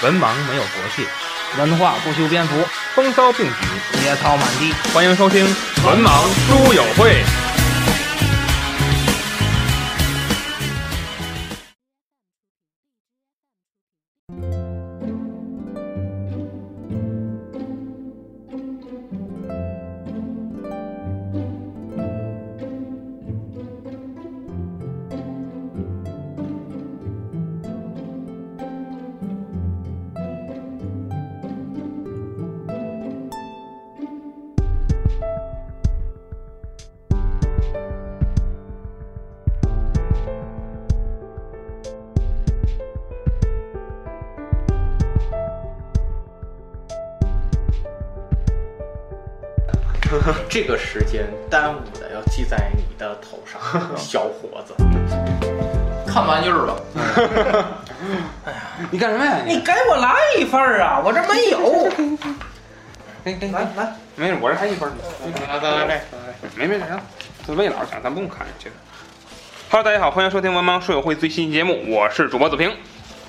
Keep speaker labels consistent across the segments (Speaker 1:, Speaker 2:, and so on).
Speaker 1: 文盲没有国界，
Speaker 2: 文化不修边幅，
Speaker 1: 风骚并举，
Speaker 2: 野草满地。
Speaker 1: 欢迎收听《文盲书友会》。
Speaker 3: 这个时间耽误的要记在你的头上，小伙子。
Speaker 4: 看玩意儿吧，
Speaker 1: 你干什么呀？
Speaker 2: 你给我来一份儿啊！我这没有。
Speaker 1: 来来来，没事，我这还一份呢。来来来来，没没事，行，这魏老师讲，咱不用看这个。Hello，大家好，欢迎收听文盲书友会最新节目，我是主播子平。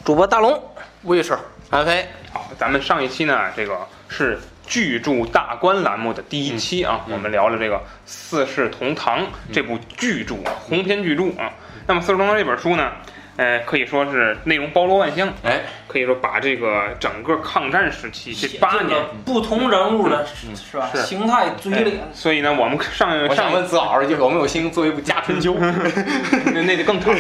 Speaker 2: 主播大龙，
Speaker 4: 卫士，
Speaker 3: 安飞，
Speaker 1: 好，咱们上一期呢，这个是巨著大观栏目的第一期啊，我们聊了这个《四世同堂》这部巨著啊，鸿篇巨著啊。那么《四世同堂》这本书呢，呃，可以说是内容包罗万象，
Speaker 3: 哎，
Speaker 1: 可以说把这个整个抗战时期这八年，
Speaker 2: 不同人物的是吧？
Speaker 1: 是
Speaker 2: 形态嘴脸，
Speaker 1: 所以呢，我们 上上
Speaker 3: 问子老师，有没有心做一部《家春秋》？
Speaker 1: 那那就更长。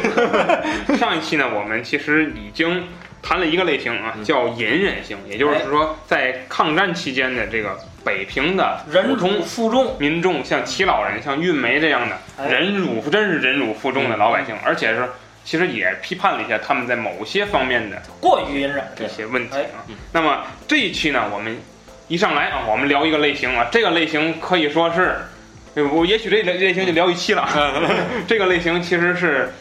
Speaker 1: 上一期呢，我们其实已经谈了一个类型啊，叫隐忍型，也就是说，在抗战期间的这个北平的
Speaker 2: 忍
Speaker 1: 普通
Speaker 2: 辱负重。
Speaker 1: 民众，像齐老人、像运梅这样的
Speaker 2: 哎。
Speaker 1: 忍辱，真是忍辱负重的老百姓，而且是其实也批判了一下他们在某些方面的
Speaker 2: 过于隐忍，
Speaker 1: 一些问题
Speaker 2: 哎。
Speaker 1: 啊。那么这一期呢，我们一上来啊，我们聊一个类型啊，这个类型可以说是，呃我也许这类类型就聊一期了。这个类型其实是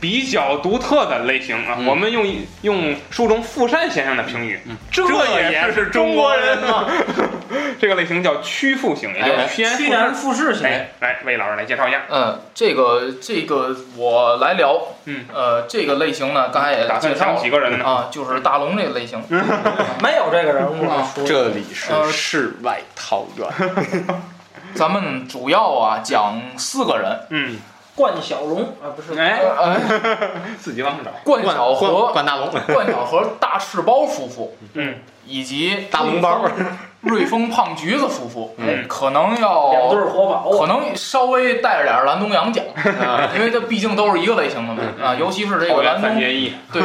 Speaker 1: 比较独特的类型啊。
Speaker 3: 嗯
Speaker 1: 我们用用书中富善先生的评语，这也
Speaker 3: 也
Speaker 1: 是中国人吗？这个类型叫屈服型，也就是
Speaker 3: 哎
Speaker 1: 趋炎附
Speaker 2: 趋炎
Speaker 1: 势。
Speaker 2: 附势型。
Speaker 1: 哎，来，魏老师来介绍一下。
Speaker 4: 嗯，这个这个我来聊，
Speaker 1: 嗯，
Speaker 4: 呃，这个类型呢，刚才也
Speaker 1: 打算上
Speaker 4: 介绍
Speaker 1: 几个人呢？
Speaker 4: 啊，就是大龙这个类型，
Speaker 2: 没有这个人物
Speaker 4: 啊
Speaker 3: 这里是
Speaker 4: 呃
Speaker 3: 世外桃源。
Speaker 4: 咱们主要啊讲四个人，
Speaker 1: 嗯，
Speaker 2: 冠小龙啊，不是，
Speaker 1: 哎，
Speaker 4: 呃，
Speaker 1: 自己往上找。
Speaker 4: 冠晓
Speaker 3: 关
Speaker 4: 荷、
Speaker 3: 关大龙，
Speaker 4: 冠晓荷大赤包夫妇，
Speaker 1: 嗯，
Speaker 4: 以及
Speaker 3: 大龙包，
Speaker 4: 瑞丰胖橘子夫妇，
Speaker 1: 嗯。
Speaker 4: 可能
Speaker 2: 两对活宝。啊。
Speaker 4: 可能稍微带着点蓝东阳奖，
Speaker 3: 啊
Speaker 4: 因为这毕竟都是一个类型的嘛啊，尤其是这个蓝东。对，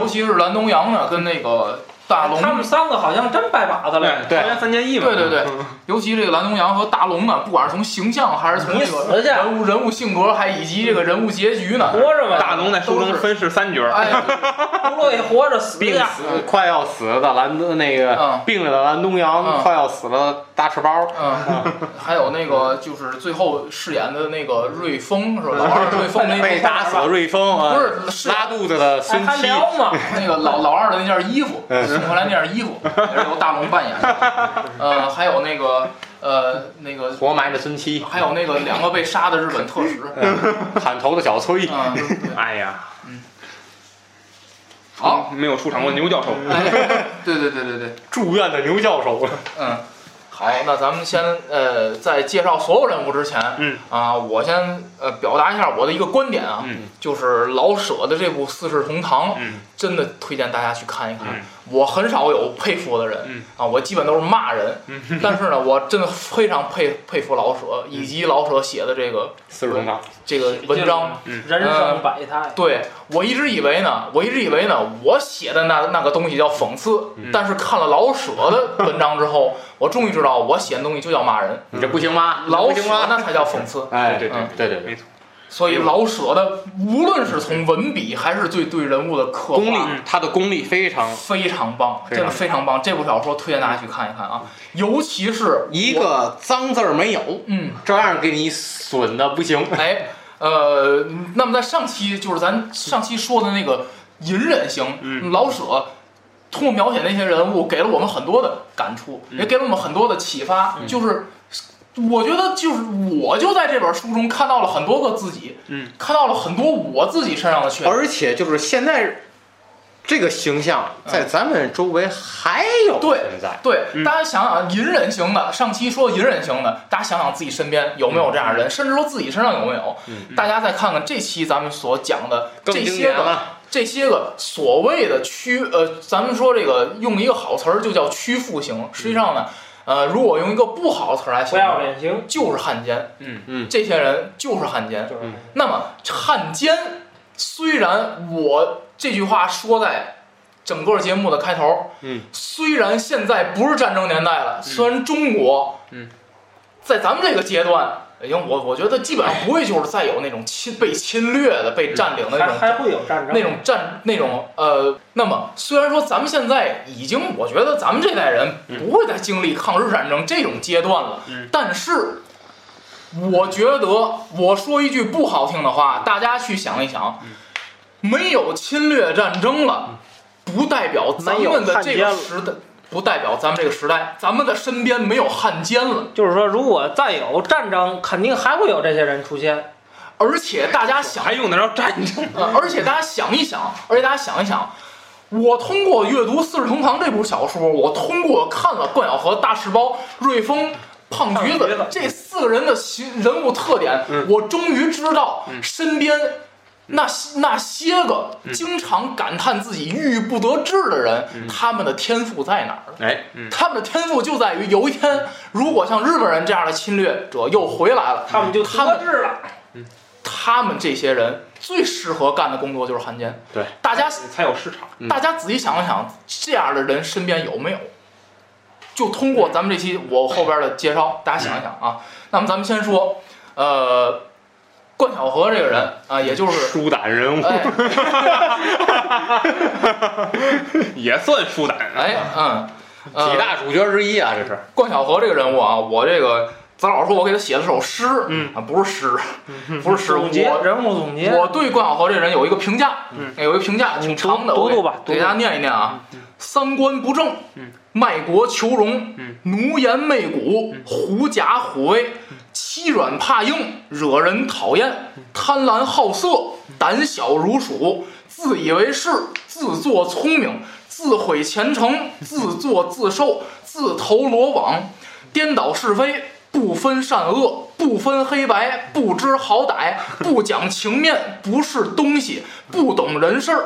Speaker 4: 尤其是蓝东阳呢，跟那个大龙，
Speaker 2: 他们三个好像真拜把子了。
Speaker 3: 对
Speaker 1: 后援三结义嘛。
Speaker 4: 对对对，尤其这个蓝东阳和大龙呢，不管是从形象还是从 这个，人物人物性格，还以及这个人物结局呢，
Speaker 2: 活着呗。
Speaker 1: 大龙在书中分饰三角。
Speaker 4: 哎，
Speaker 2: 不乐意活着死
Speaker 3: 病。死快要死的蓝东那个
Speaker 4: 嗯
Speaker 3: 病了的蓝东阳，
Speaker 4: 嗯
Speaker 3: 快要死了大赤包。
Speaker 4: 嗯，还有那个就是最后饰演的那个瑞丰是吧？老二瑞丰那
Speaker 3: 被打死了瑞丰啊，
Speaker 4: 不是是
Speaker 3: 拉肚子的孙
Speaker 2: 吗？
Speaker 4: 那个老老二的那件衣服，送回来那件衣服也是由大龙扮演的。呃，还有那个呃那个，
Speaker 3: 活埋的孙七，
Speaker 4: 还有那个两个被杀的日本特使，
Speaker 3: 砍头的小崔，
Speaker 1: 哎呀，
Speaker 4: 好，
Speaker 1: 没有出场过牛教授。
Speaker 4: 哎，对对对对对，
Speaker 3: 住院的牛教授，
Speaker 4: 嗯，好，那咱们先呃，在介绍所有人物之前，
Speaker 1: 嗯
Speaker 4: 啊，我先呃表达一下我的一个观点啊，
Speaker 1: 嗯
Speaker 4: 就是老舍的这部《四世同堂》，
Speaker 1: 嗯
Speaker 4: 真的推荐大家去看一看。
Speaker 1: 嗯
Speaker 4: 我很少有佩服的人，
Speaker 1: 嗯
Speaker 4: 啊，我基本都是骂人，
Speaker 1: 嗯
Speaker 4: 但是呢，我真的非常佩佩服老舍以及老舍写的这个
Speaker 3: 四世同堂，
Speaker 4: 这个文章。
Speaker 2: 人生百态。
Speaker 4: 对我一直以为呢，我一直以为呢，我写的那那个东西叫讽刺，
Speaker 1: 嗯
Speaker 4: 但是看了老舍的文章之后，我终于知道我写的东西就叫骂人。
Speaker 3: 你这不行吗？
Speaker 4: 老舍
Speaker 3: 不行吗？
Speaker 4: 那才叫讽刺。
Speaker 3: 哎，
Speaker 1: 对对
Speaker 4: 嗯
Speaker 3: 对对对，
Speaker 1: 没错。
Speaker 4: 所以老舍的无论是从文笔还是对对人物的刻
Speaker 3: 功力
Speaker 4: 画，，
Speaker 3: 他的功力非常，
Speaker 4: 非常棒，真的非常棒。这部小说推荐大家去看一看啊，尤其是
Speaker 3: 一个脏字儿没有，
Speaker 4: 嗯，
Speaker 3: 照样给你损的不行。
Speaker 4: 哎，呃，那么在上期就是咱上期说的那个隐忍型，
Speaker 1: 嗯
Speaker 4: 老舍通过描写那些人物，给了我们很多的感触，
Speaker 1: 嗯
Speaker 4: 也给了我们很多的启发。就是我觉得，就是我就在这本书中看到了很多个自己，
Speaker 1: 嗯，
Speaker 4: 看到了很多我自己身上的缺点。
Speaker 3: 而且就是现在这个形象在咱们周围还有
Speaker 4: 对
Speaker 3: 存在。
Speaker 4: 对，
Speaker 1: 嗯
Speaker 4: 大家想想，隐忍型的，上期说隐忍型的，大家想想自己身边有没有这样的人，甚至说自己身上有没有。
Speaker 3: 嗯
Speaker 4: 大家再看看这期咱们所讲的这些个，这些个所谓的屈呃，咱们说这个用一个好词儿就叫屈服型，实际上呢，呃，如果用一个不好的词儿来
Speaker 2: 不要
Speaker 4: 形容，
Speaker 2: 脸型，
Speaker 4: 就是汉奸。
Speaker 1: 嗯
Speaker 3: 嗯
Speaker 4: 这些人就是汉奸。
Speaker 2: 就是
Speaker 4: 那么汉奸，虽然我这句话说在整个节目的开头，
Speaker 3: 嗯，
Speaker 4: 虽然现在不是战争年代了，虽然中国，
Speaker 1: 嗯，
Speaker 4: 在咱们这个阶段。已经，我我觉得基本上不会就是再有那种侵被侵略的、被占领的那种
Speaker 2: 还还会有战争
Speaker 4: 那种战那种呃，那么虽然说咱们现在已经，我觉得咱们这代人不会再经历抗日战争这种阶段了，
Speaker 1: 嗯
Speaker 4: 但是我觉得我说一句不好听的话，大家去想一想，没有侵略战争了，不代表咱们的这个时代，不代表咱们这个时代，咱们的身边没有汉奸了，
Speaker 2: 就是说，如果再有战争，肯定还会有这些人出现。
Speaker 4: 而且大家想
Speaker 1: 还用得着战争？
Speaker 4: 呃，而且大家想一想，而且大家想一想，我通过阅读《四世同堂》这部小说，我通过看了冠晓荷、大赤包、瑞丰、胖橘子这四个人的形人物特点，
Speaker 1: 嗯
Speaker 4: 我终于知道
Speaker 1: 嗯
Speaker 4: 身边那些那些个
Speaker 1: 嗯
Speaker 4: 经常感叹自己郁郁不得志的人，
Speaker 1: 嗯
Speaker 4: 他们的天赋在哪儿了？
Speaker 3: 哎，
Speaker 4: 他们的天赋就在于有一天，如果像日本人这样的侵略者又回来了，
Speaker 2: 他们就
Speaker 4: 他们
Speaker 2: 得志了。
Speaker 4: 他们这些人最适合干的工作就是汉奸。
Speaker 3: 对，
Speaker 4: 大家
Speaker 1: 才有市场。
Speaker 3: 嗯
Speaker 4: 大家仔细想一想，这样的人身边有没有？就通过咱们这期我后边的介绍，大家想一想啊。那么咱们先说，呃，冠晓荷这个人啊，也就是，
Speaker 1: 书胆人物。
Speaker 4: 哎。
Speaker 1: 也算书胆啊。
Speaker 4: 哎嗯，呃
Speaker 3: 几大主角之一啊，这是。
Speaker 4: 关晓荷这个人物啊，我这个咱老师说我给他写了首诗，
Speaker 1: 嗯。
Speaker 4: 啊，不是诗，不是诗，
Speaker 2: 总结
Speaker 4: 我
Speaker 2: 人物总结，
Speaker 4: 我对关晓荷这人有一个评价，
Speaker 1: 嗯。
Speaker 4: 有一个评价挺长的，我给
Speaker 2: 读读吧读读。
Speaker 4: 给大家念一念啊。三观不正
Speaker 1: 嗯，
Speaker 4: 卖国求荣
Speaker 1: 嗯，
Speaker 4: 奴颜媚骨，狐假虎威，欺软怕硬，惹人讨厌，贪婪好色，胆小如鼠，自以为是，自作聪明，自毁前程，自作自受，自投罗网，颠倒是非，不分善恶，不分黑白，不知好歹，不讲情面，不是东西，不懂人事儿。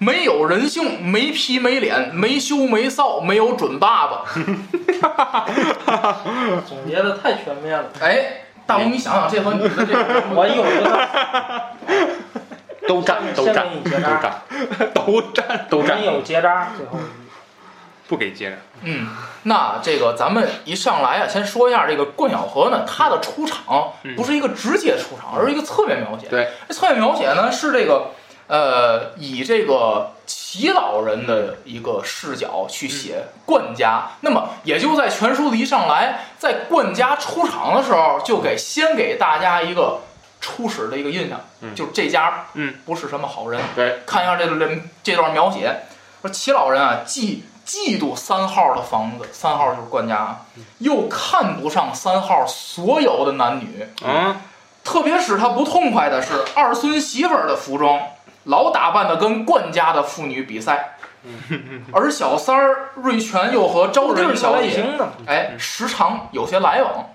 Speaker 4: 没有人性，没皮没脸，没羞没臊，没有准爸爸。
Speaker 2: 总结的太全面了。
Speaker 4: 哎，大龙，你想想这和你的这个，
Speaker 2: 我有一个
Speaker 3: 都占，都
Speaker 2: 先
Speaker 3: 占，都占。
Speaker 1: 都占都占
Speaker 2: 没，有结扎，最后
Speaker 1: 不给结扎。
Speaker 4: 嗯，那这个咱们一上来啊，先说一下这个冠晓荷呢，他的出场
Speaker 1: 嗯
Speaker 4: 不是一个直接出场，而是一个侧面描写。
Speaker 3: 对，
Speaker 4: 这侧面描写呢是这个呃，以这个祁老人的一个视角去写冠家。那么也就在全书的一上来，在冠家出场的时候，就给先给大家一个初始的一个印象，
Speaker 3: 嗯
Speaker 4: 就是这家
Speaker 1: 嗯
Speaker 4: 不是什么好人。
Speaker 3: 对，
Speaker 4: 看一下这段这段描写，说祁老人啊，既嫉妒三号的房子，三号就是冠家啊，又看不上三号所有的男女，
Speaker 1: 嗯，
Speaker 4: 特别使他不痛快的是二孙媳妇儿的服装，老打扮的跟冠家的妇女比赛。而小三儿瑞全又和招娣小姐，哎，时常有些来往。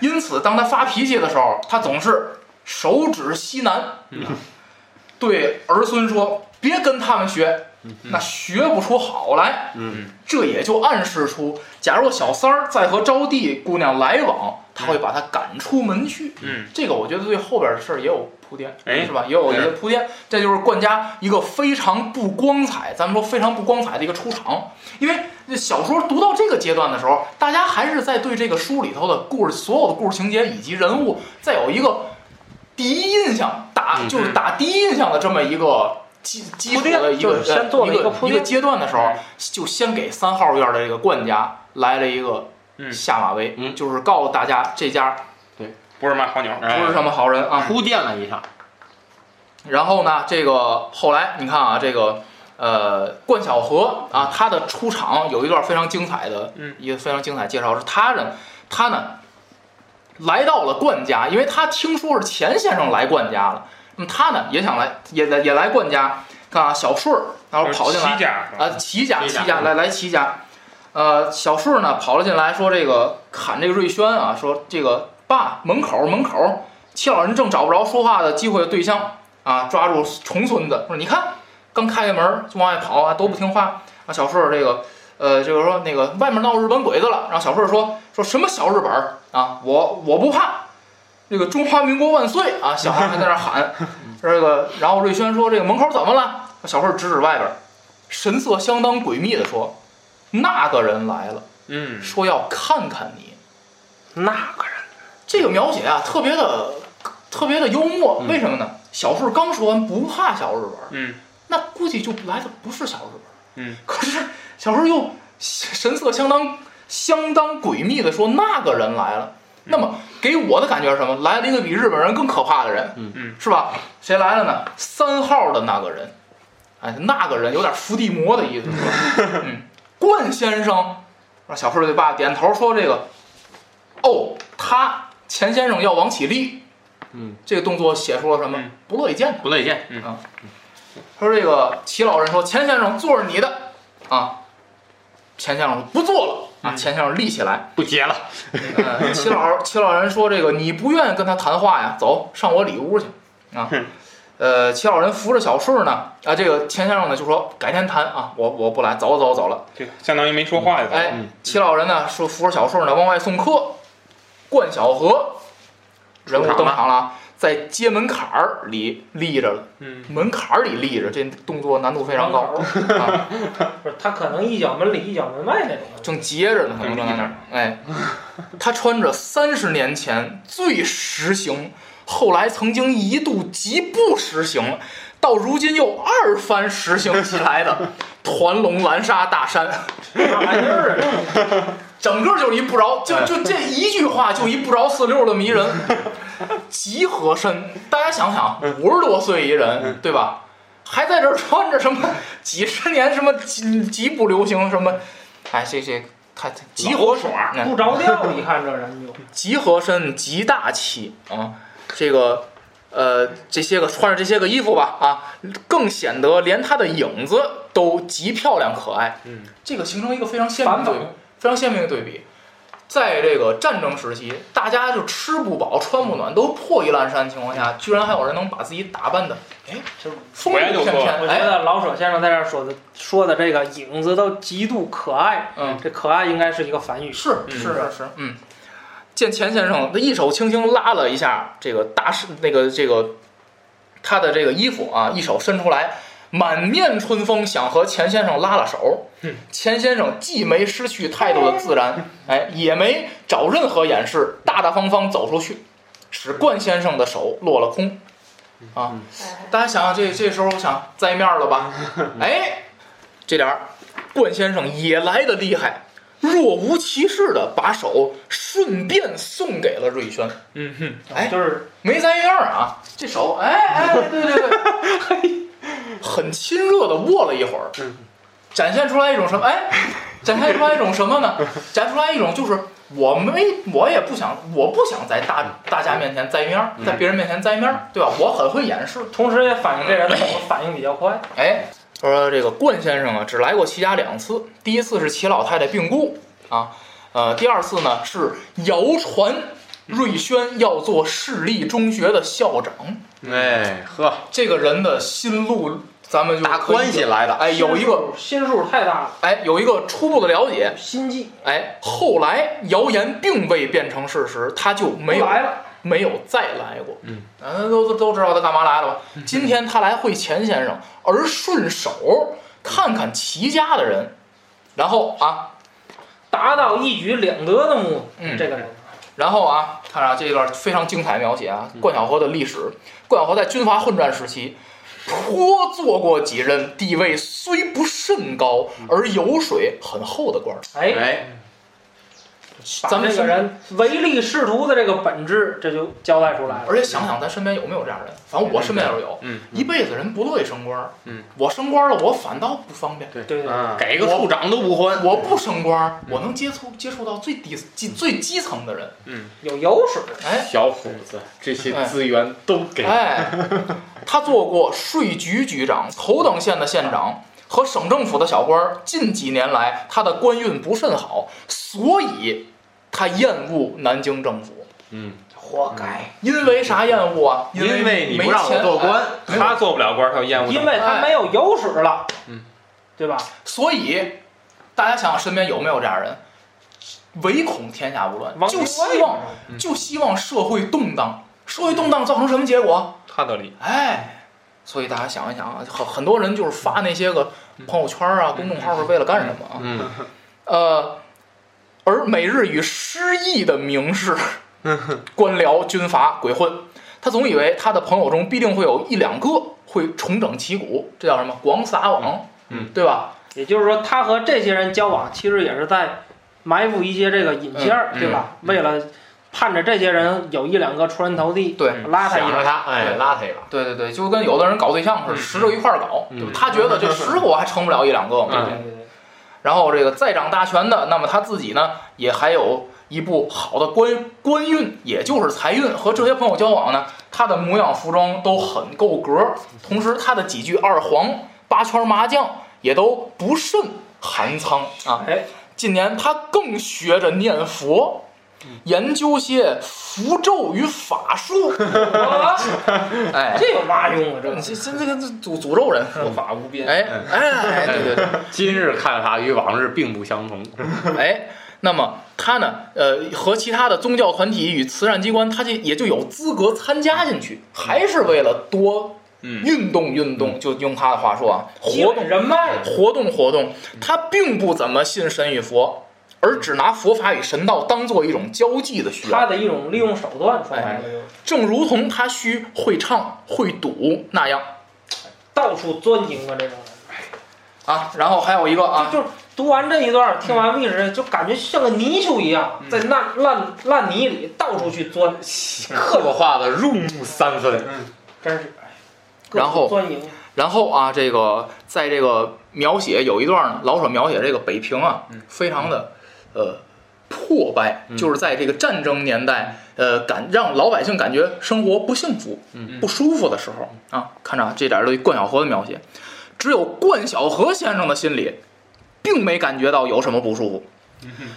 Speaker 4: 因此，当他发脾气的时候，他总是手指西南，对儿孙说：“别跟他们学，那学不出好来。”
Speaker 3: 嗯，
Speaker 4: 这也就暗示出，假如小三儿再和招娣姑娘来往，他会把她赶出门去。
Speaker 1: 嗯，
Speaker 4: 这个我觉得对后边的事儿也有铺垫，
Speaker 1: 哎
Speaker 4: 是吧？也有一些铺垫。这就是冠家一个非常不光彩，咱们说非常不光彩的一个出场。因为这小说读到这个阶段的时候，大家还是在对这个书里头的故事、所有的故事情节以及人物，再有一个第一印象打，
Speaker 3: 嗯
Speaker 4: 就是打第一印象的这么一个。基基础的一个
Speaker 2: 铺垫就是先做了
Speaker 4: 一
Speaker 2: 一个铺垫
Speaker 4: 一个阶段的时候，就先给三号院的这个冠家来了一个
Speaker 1: 嗯
Speaker 4: 下马威，
Speaker 3: 嗯
Speaker 4: 就是告诉大家这家对
Speaker 1: 不是卖好牛，
Speaker 4: 不是什么好人啊。
Speaker 3: 铺垫了一下。
Speaker 4: 然后呢，这个后来你看啊，这个呃冠晓荷啊，他的出场有一段非常精彩的，
Speaker 1: 嗯
Speaker 4: 一个非常精彩介绍是他呢，他呢来到了冠家，因为他听说是钱先生来冠家了，那么他呢也想来，也来也来冠家看啊，小顺儿，然后跑进来
Speaker 1: 齐家
Speaker 4: 啊，齐家，
Speaker 3: 齐家
Speaker 4: 齐家，来来齐家，呃，小顺儿呢跑了进来，说这个喊这个瑞轩啊，说这个爸，门口门口，齐老人正找不着说话的机会的对象啊，抓住重孙子，说你看刚开开门就往外跑啊，都不听话啊。小顺儿这个呃，就是说那个外面闹日本鬼子了，然后小顺儿说说什么小日本儿啊，我我不怕。这个中华民国万岁啊！小孩还在那儿喊，这个，然后瑞轩说：“这个门口怎么了？”小顺指指外边，神色相当诡秘的说：“那个人来了，
Speaker 1: 嗯，
Speaker 4: 说要看看你。
Speaker 2: 那个人，”
Speaker 4: 这个描写啊，特别的特别的幽默。为什么呢？小顺刚说完不怕小日本，
Speaker 1: 嗯，
Speaker 4: 那估计就来的不是小日本。
Speaker 1: 嗯，
Speaker 4: 可是小顺又神色相当相当诡秘的说：“那个人来了。”那么给我的感觉是什么？来了一个比日本人更可怕的人，
Speaker 3: 嗯
Speaker 1: 嗯，
Speaker 4: 是吧？谁来了呢？三号的那个人，哎，那个人有点伏地魔的意思，是吧？嗯，冠先生，让小顺对爸点头说：“这个，哦，他钱先生要往起立。”
Speaker 3: 嗯，
Speaker 4: 这个动作写出了什么？
Speaker 1: 嗯
Speaker 4: 不乐意见的。
Speaker 3: 不乐意见，
Speaker 4: 他说：“这个齐老人说，钱先生坐着你的啊。”钱先生说：“不坐了啊。”
Speaker 1: 嗯
Speaker 4: 钱先生立起来。
Speaker 3: 不接了。
Speaker 4: 呃，齐老齐老人说：“这个你不愿意跟他谈话呀？走上我里屋去啊。”呃，齐老人扶着小顺呢，啊，这个钱先生呢就说改天谈啊，我我不来，走走走了。
Speaker 1: 这个相当于没说话就走。
Speaker 4: 哎
Speaker 3: 嗯，
Speaker 4: 齐老人呢说扶着小顺呢往外送客，冠晓荷人物登场了啊，在街门槛儿里立着了，
Speaker 1: 嗯，
Speaker 4: 门槛儿里立着，这动作难度非常高啊，
Speaker 2: 不是他可能一脚门里一脚门外那种。
Speaker 4: 正接着呢，可能正在那儿。哎，他穿着三十年前最时行，后来曾经一度极不时行，到如今又二番实行起来的 团龙蓝纱大衫。
Speaker 2: 啥玩意儿啊？
Speaker 4: 整个就是一不着，就就这一句话就一不着四六的迷人，极合身。大家想想，五十多岁一人，对吧？还在这儿穿着什么 几十年什么极极不流行什么，哎，这这太太极合身，哎
Speaker 2: 不着调，一看这人就。
Speaker 4: 极合身，极大气啊！这个呃，这些个穿着这些个衣服吧，啊，更显得连他的影子都极漂亮可爱。
Speaker 1: 嗯，
Speaker 4: 这个形成一个非常鲜明的非常鲜明的对比。在这个战争时期，大家就吃不饱穿不暖，都破衣烂衫的情况下，居然还有人能把自己打扮的，哎，
Speaker 2: 就是
Speaker 4: 风度翩翩，
Speaker 2: 我觉
Speaker 4: 哎，
Speaker 2: 得老舍先生在这儿说的说的这个影子都极度可爱，
Speaker 4: 嗯，
Speaker 2: 这可爱应该是一个反语。
Speaker 4: 是是是是，嗯。见钱先生，他一手轻轻拉了一下这个大师那个这个他的这个衣服啊，一手伸出来，满面春风，想和钱先生拉拉手。
Speaker 1: 嗯
Speaker 4: 钱先生既没失去态度的自然，哎，也没找任何掩饰，大大方方走出去，使冠先生的手落了空。啊，大家想想这这时候想栽面了吧？哎，这点儿冠先生也来的厉害。若无其事的把手顺便送给了瑞轩，
Speaker 1: 嗯哼，
Speaker 4: 哎
Speaker 2: 就是
Speaker 4: 没栽样啊，这手，哎哎，对对对，很亲热的握了一会儿，展现出来一种什么？哎，展现出来一种什么呢？展现出来一种就是我没，我也不想，我不想在大大家面前栽面儿，在别人面前栽面儿，对吧？我很会掩饰。
Speaker 2: 同时也反映这人的反应比较快。
Speaker 4: 哎，说这个冠先生啊，只来过齐家两次，第一次是齐老太太病故啊，呃，第二次呢是谣传瑞宣要做市立中学的校长，
Speaker 3: 哎呵，
Speaker 4: 这个人的心路咱们就
Speaker 3: 打关系来的。
Speaker 4: 哎，有一个
Speaker 2: 心数太大了，
Speaker 4: 哎有一个初步的了解，
Speaker 2: 心计。
Speaker 4: 哎，后来谣言并未变成事实，他就没有
Speaker 2: 来了。
Speaker 4: 没有再来过。
Speaker 3: 嗯，
Speaker 4: 咱都都知道他干嘛来了吧？今天他来会钱先生，而顺手看看齐家的人，然后啊，
Speaker 2: 达到一举两得的目的，
Speaker 4: 嗯。
Speaker 2: 这个人
Speaker 4: 然后啊，看啊这一段非常精彩描写啊，冠晓荷的历史。冠晓荷在军阀混战时期，颇做过几任地位虽不甚高，而油水很厚的官儿。
Speaker 2: 哎，
Speaker 4: 咱们
Speaker 2: 这个人唯利是图的这个本质，这就交代出来了。
Speaker 4: 而且想想咱身边有没有这样的人？反正我身边要是有，
Speaker 1: 嗯
Speaker 4: 一辈子人不乐意升官儿，
Speaker 1: 嗯，
Speaker 4: 我升官了，我反倒不方便。
Speaker 2: 对对对，
Speaker 3: 啊，给个处长都不还。
Speaker 4: 我不升官儿，我能接触接触到最底基最基层的人，
Speaker 2: 有油水。
Speaker 4: 哎
Speaker 3: 小伙子，这些资源都给。
Speaker 4: 哎，他做过税局局长、头等县的县长和省政府的小官儿。近几年来，他的官运不甚好，所以他厌恶南京政府。
Speaker 3: 嗯，
Speaker 2: 活该，
Speaker 4: 因为啥厌恶啊？
Speaker 3: 因
Speaker 4: 为
Speaker 3: 你不让我做官，
Speaker 4: 哎
Speaker 1: 他做不了官，他就厌恶
Speaker 2: 因为他没有油水了，
Speaker 1: 嗯，
Speaker 2: 对吧？
Speaker 4: 所以大家想想身边有没有这样人？唯恐天下不乱，就希望
Speaker 1: 嗯
Speaker 4: 就希望社会动荡。社会动荡造成什么结果？
Speaker 1: 他得理。
Speaker 4: 哎，所以大家想一想啊，很很多人就是发那些个朋友圈啊、公众号是为了干什么啊？
Speaker 3: 嗯，
Speaker 4: 呃，而每日与失意的名士、官僚、军阀鬼混，他总以为他的朋友中必定会有一两个会重整旗鼓，这叫什么？广撒网，
Speaker 3: 嗯，
Speaker 4: 对吧？
Speaker 2: 也就是说，他和这些人交往，其实也是在埋伏一些这个引线儿，
Speaker 3: 嗯
Speaker 2: 对吧？为了盼着这些人有一两个出人头地，
Speaker 4: 对
Speaker 2: 拉他一把。
Speaker 3: 他，哎，
Speaker 4: 对
Speaker 3: 拉他一把。
Speaker 4: 对对对，就跟有的人搞对象似的，
Speaker 1: 嗯
Speaker 4: 十个一块儿搞，
Speaker 3: 嗯
Speaker 4: 对吧他觉得这十个我还成不了一两个嘛。
Speaker 2: 对
Speaker 3: 嗯
Speaker 2: 对对，
Speaker 4: 然后这个再掌大权的，那么他自己呢，也还有一部好的官官运，也就是财运。和这些朋友交往呢，他的模样服装都很够格，同时他的几句二黄八圈麻将也都不甚寒仓啊。
Speaker 2: 哎，
Speaker 4: 近年他更学着念佛，研究些符咒与法术。
Speaker 2: 啊
Speaker 4: 哎，
Speaker 2: 这有嘛用啊？这
Speaker 4: 这这这个诅诅咒人，
Speaker 1: 佛法无边。
Speaker 4: 哎哎，对对对。
Speaker 3: 今日看法与往日并不相同。
Speaker 4: 哎，那么他呢，呃，和其他的宗教团体与慈善机关，他就也就有资格参加进去，还是为了多
Speaker 1: 嗯
Speaker 4: 运动运动，就用他的话说啊，活动
Speaker 2: 人脉，
Speaker 4: 活动活动。他并不怎么信神与佛，而只拿佛法与神道当做一种交际的需要，
Speaker 2: 他的一种利用手段，说白了就是
Speaker 4: 正如同他需会唱会赌那样
Speaker 2: 到处钻营啊，这种人。
Speaker 4: 啊。然后还有一个啊，
Speaker 2: 就就是读完这一段，听完历史，就感觉像个泥鳅一样，在烂烂烂泥里到处去钻，
Speaker 3: 刻画的入木三分。
Speaker 2: 嗯真是。哎
Speaker 4: 然后
Speaker 2: 钻营，
Speaker 4: 然后啊，这个在这个描写有一段呢，老舍描写这个北平啊，非常的呃破败，就是在这个战争年代，呃，感让老百姓感觉生活不幸福、不舒服的时候啊，看着啊这点儿对冠晓荷的描写，只有冠晓荷先生的心里，并没感觉到有什么不舒服。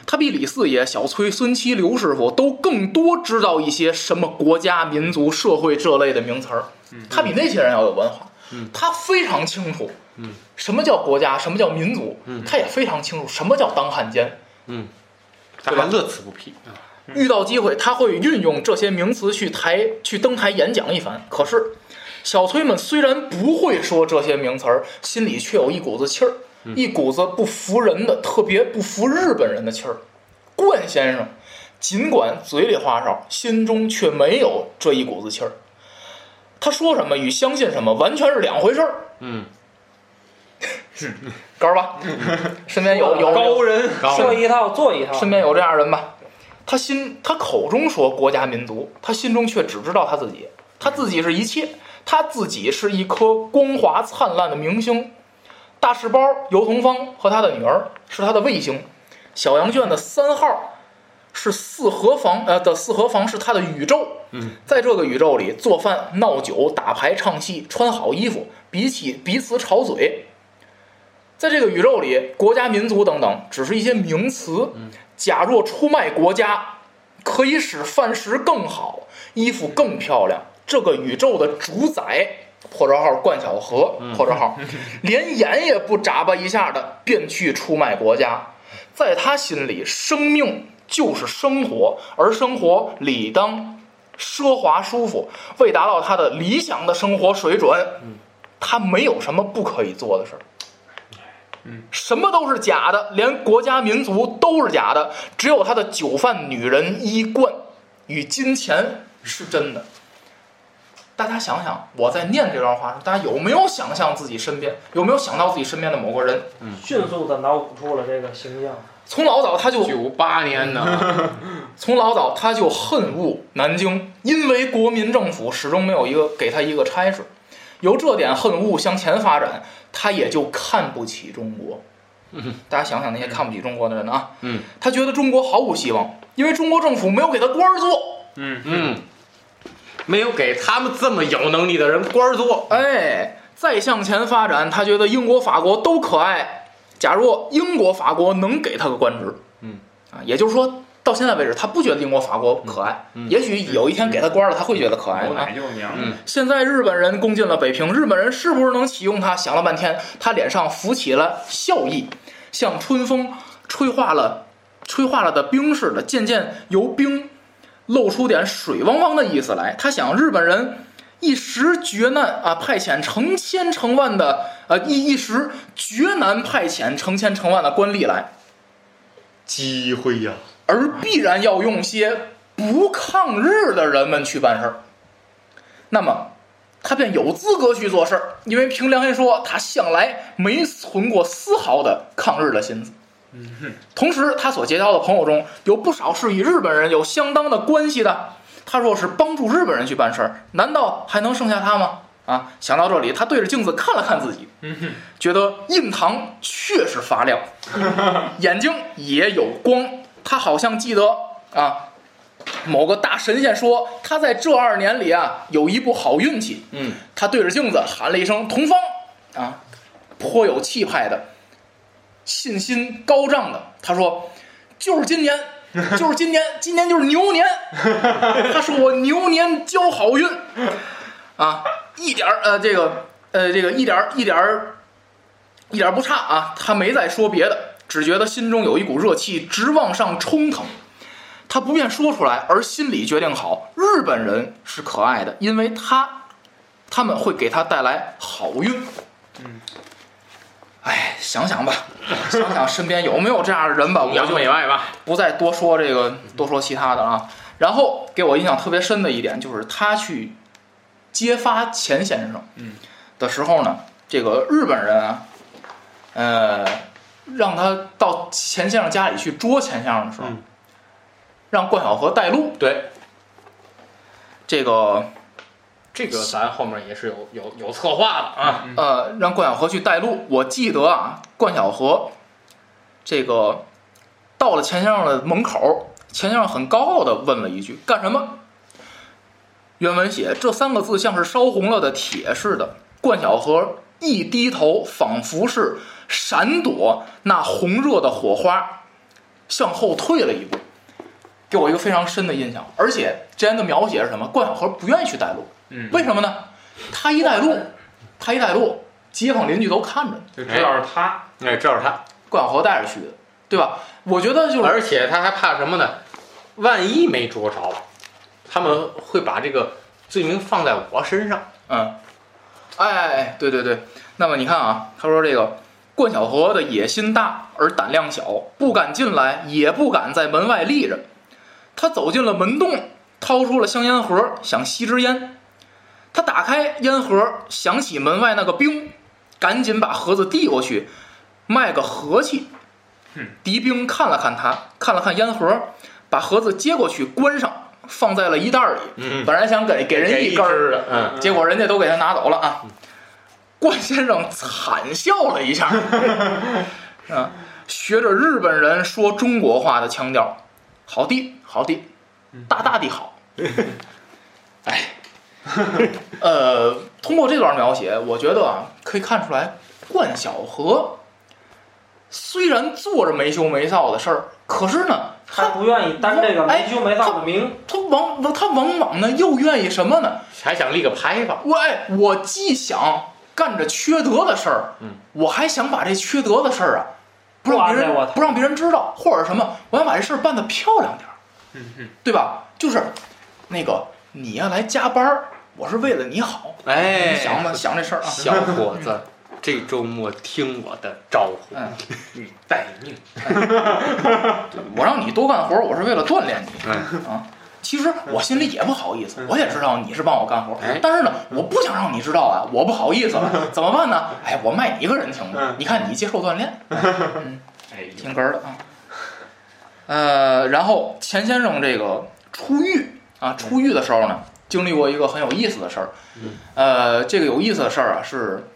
Speaker 4: 他比李四爷、小崔、孙七、刘师傅都更多知道一些什么国家、民族、社会这类的名词儿。他比那些人要有文化，他非常清楚，什么叫国家，什么叫民族，他也非常清楚什么叫当汉奸。
Speaker 3: 他还乐此不疲。
Speaker 4: 遇到机会，他会运用这些名词去台去登台演讲一番。可是，小崔们虽然不会说这些名词儿，心里却有一股子气儿，一股子不服人的，特别不服日本人的气儿。冠先生尽管嘴里话少，心中却没有这一股子气儿。他说什么与相信什么完全是两回事儿。
Speaker 3: 嗯，
Speaker 4: 高儿吧，身边有有高
Speaker 1: 人，
Speaker 2: 说一套做一套，
Speaker 4: 身边有这样人吧？他心他口中说国家民族，他心中却只知道他自己，他自己是一切，他自己是一颗光华灿烂的明星。大赤包尤桐芳和他的女儿是他的卫星，小羊圈的三号是四合房呃的四合房是他的宇宙。
Speaker 3: 嗯，
Speaker 4: 在这个宇宙里，做饭、闹酒、打牌、唱戏、穿好衣服，比起彼此吵嘴。在这个宇宙里，国家、民族等等只是一些名词。假若出卖国家，可以使饭食更好，衣服更漂亮。这个宇宙的主宰破折号冠晓荷破折号，连眼也不眨巴一下的便去出卖国家。在他心里，生命就是生活，而生活理当奢华舒服。为达到他的理想的生活水准，他没有什么不可以做的事儿。什么都是假的，连国家民族都是假的，只有他的酒饭、女人、衣冠与金钱是真的。大家想想，我在念这段话时，大家有没有想象自己身边，有没有想到自己身边的某个人？
Speaker 2: 嗯迅速的脑补出了这个形象。
Speaker 4: 从老早他就
Speaker 3: 九八年的，
Speaker 4: 从老早他就恨恶南京，因为国民政府始终没有一个给他一个差事，由这点恨恶向前发展，他也就看不起中国。大家想想那些看不起中国的人啊，
Speaker 3: 嗯，
Speaker 4: 他觉得中国毫无希望，因为中国政府没有给他官儿做。
Speaker 1: 嗯
Speaker 3: 嗯，没有给他们这么有能力的人官儿做。
Speaker 4: 哎，再向前发展，他觉得英国、法国都可爱。假如英国、法国能给他个官职，
Speaker 3: 嗯，
Speaker 4: 啊，也就是说到现在为止，他不觉得英国、法国可爱。
Speaker 3: 嗯
Speaker 4: 也许有一天给他官了，他会觉得可爱
Speaker 1: 有
Speaker 4: 的啊。
Speaker 1: 奶就是娘。
Speaker 3: 嗯
Speaker 4: 现在日本人攻进了北平，日本人是不是能启用他？想了半天，他脸上浮起了笑意，像春风吹化了、吹化了的冰似的，渐渐由冰露出点水汪汪的意思来。他想，日本人一时绝难啊，派遣成千成万的啊一一时绝难派遣成千成万的官吏来，
Speaker 3: 机会呀，
Speaker 4: 而必然要用些不抗日的人们去办事儿。那么，他便有资格去做事儿，因为凭良心说，他向来没存过丝毫的抗日的心思。同时，他所结交的朋友中有不少是与日本人有相当的关系的。他若是帮助日本人去办事儿，难道还能剩下他吗？啊，想到这里，他对着镜子看了看自己，觉得印堂确实发亮，眼睛也有光。他好像记得啊，某个大神仙说他在这二年里啊有一步好运气。
Speaker 3: 嗯，
Speaker 4: 他对着镜子喊了一声“同方”，啊，颇有气派的，信心高涨的。他说：“就是今年，就是今年，今年就是牛年。”他说：“我牛年交好运。”啊，一点儿呃，这个呃，这个一点儿一点儿一点儿不差啊。他没再说别的，只觉得心中有一股热气直往上冲腾。他不便说出来，而心里决定好，日本人是可爱的，因为他他们会给他带来好运。
Speaker 1: 嗯，
Speaker 4: 哎，想想吧，想想身边有没有这样的人吧，我就
Speaker 3: 媚外吧。
Speaker 4: 不再多说这个，多说其他的啊。然后给我印象特别深的一点就是他去揭发钱先生
Speaker 1: 嗯
Speaker 4: 的时候呢，这个日本人啊，呃，让他到钱先生家里去捉钱先生的时候，
Speaker 3: 嗯
Speaker 4: 让冠晓荷带路。
Speaker 3: 对，
Speaker 4: 这个
Speaker 3: 这个咱后面也是有有有策划的啊。
Speaker 4: 呃，让冠晓荷去带路。我记得啊，冠晓荷这个到了钱先生的门口，钱先生很高傲的问了一句：“干什么？”原文写这三个字像是烧红了的铁似的。冠晓荷一低头，仿佛是闪躲那红热的火花，向后退了一步，给我一个非常深的印象。而且之前的描写是什么？冠晓荷不愿意去带路，
Speaker 1: 嗯，
Speaker 4: 为什么呢？他一带路，他一带路，街坊邻居都看着呢。
Speaker 1: 就知道是他。
Speaker 3: 哎，这是他，
Speaker 4: 冠晓荷带着去的，对吧？我觉得就是
Speaker 3: 而且他还怕什么呢？万一没捉着，他们会把这个罪名放在我身上。
Speaker 4: 嗯，哎哎哎，对对对。那么你看啊，他说这个冠晓荷的野心大而胆量小，不敢进来，也不敢在门外立着。他走进了门洞，掏出了香烟盒，想吸支烟。他打开烟盒，想起门外那个兵，赶紧把盒子递过去，卖个和气
Speaker 1: 嗯。
Speaker 4: 敌兵看了看他，看了看烟盒，把盒子接过去，关上，放在了一袋里。
Speaker 3: 嗯，
Speaker 4: 本来想给给人一根儿，
Speaker 3: 的，嗯，
Speaker 4: 结果人家都给他拿走了啊！冠先生惨笑了一下，啊，学着日本人说中国话的腔调，好的，好的，大大的好。哎，呃，通过这段描写，我觉得啊，可以看出来，冠晓荷虽然做着没羞没臊的事儿，可是呢，他
Speaker 2: 他不愿意担这个
Speaker 4: 哎
Speaker 2: 没羞没臊的名。
Speaker 4: 他往他往往呢又愿意什么呢？
Speaker 3: 还想立个牌坊。
Speaker 4: 我哎，我既想干着缺德的事儿，
Speaker 3: 嗯，
Speaker 4: 我还想把这缺德的事儿啊，不让别人不让别人知道，或者什么，我想把这事儿办得漂亮点儿，
Speaker 1: 嗯嗯，
Speaker 4: 对吧？就是那个你呀来加班儿，我是为了你好，
Speaker 3: 哎，
Speaker 4: 你想吧，想这事儿啊，
Speaker 3: 小伙子，这周末听我的招呼，
Speaker 4: 嗯，
Speaker 3: 你待命。
Speaker 4: 我让你多干活，我是为了锻炼你。
Speaker 3: 嗯。
Speaker 4: 啊。其实我心里也不好意思，我也知道你是帮我干活但是呢，我不想让你知道啊，我不好意思了，怎么办呢？哎，我卖你一个人情吧
Speaker 1: 嗯，
Speaker 4: 你看你接受锻炼，
Speaker 3: 哎呦，
Speaker 4: 听根儿的啊。呃，然后钱先生这个出狱啊，出狱的时候呢，经历过一个很有意思的事儿。呃，这个有意思的事儿啊，是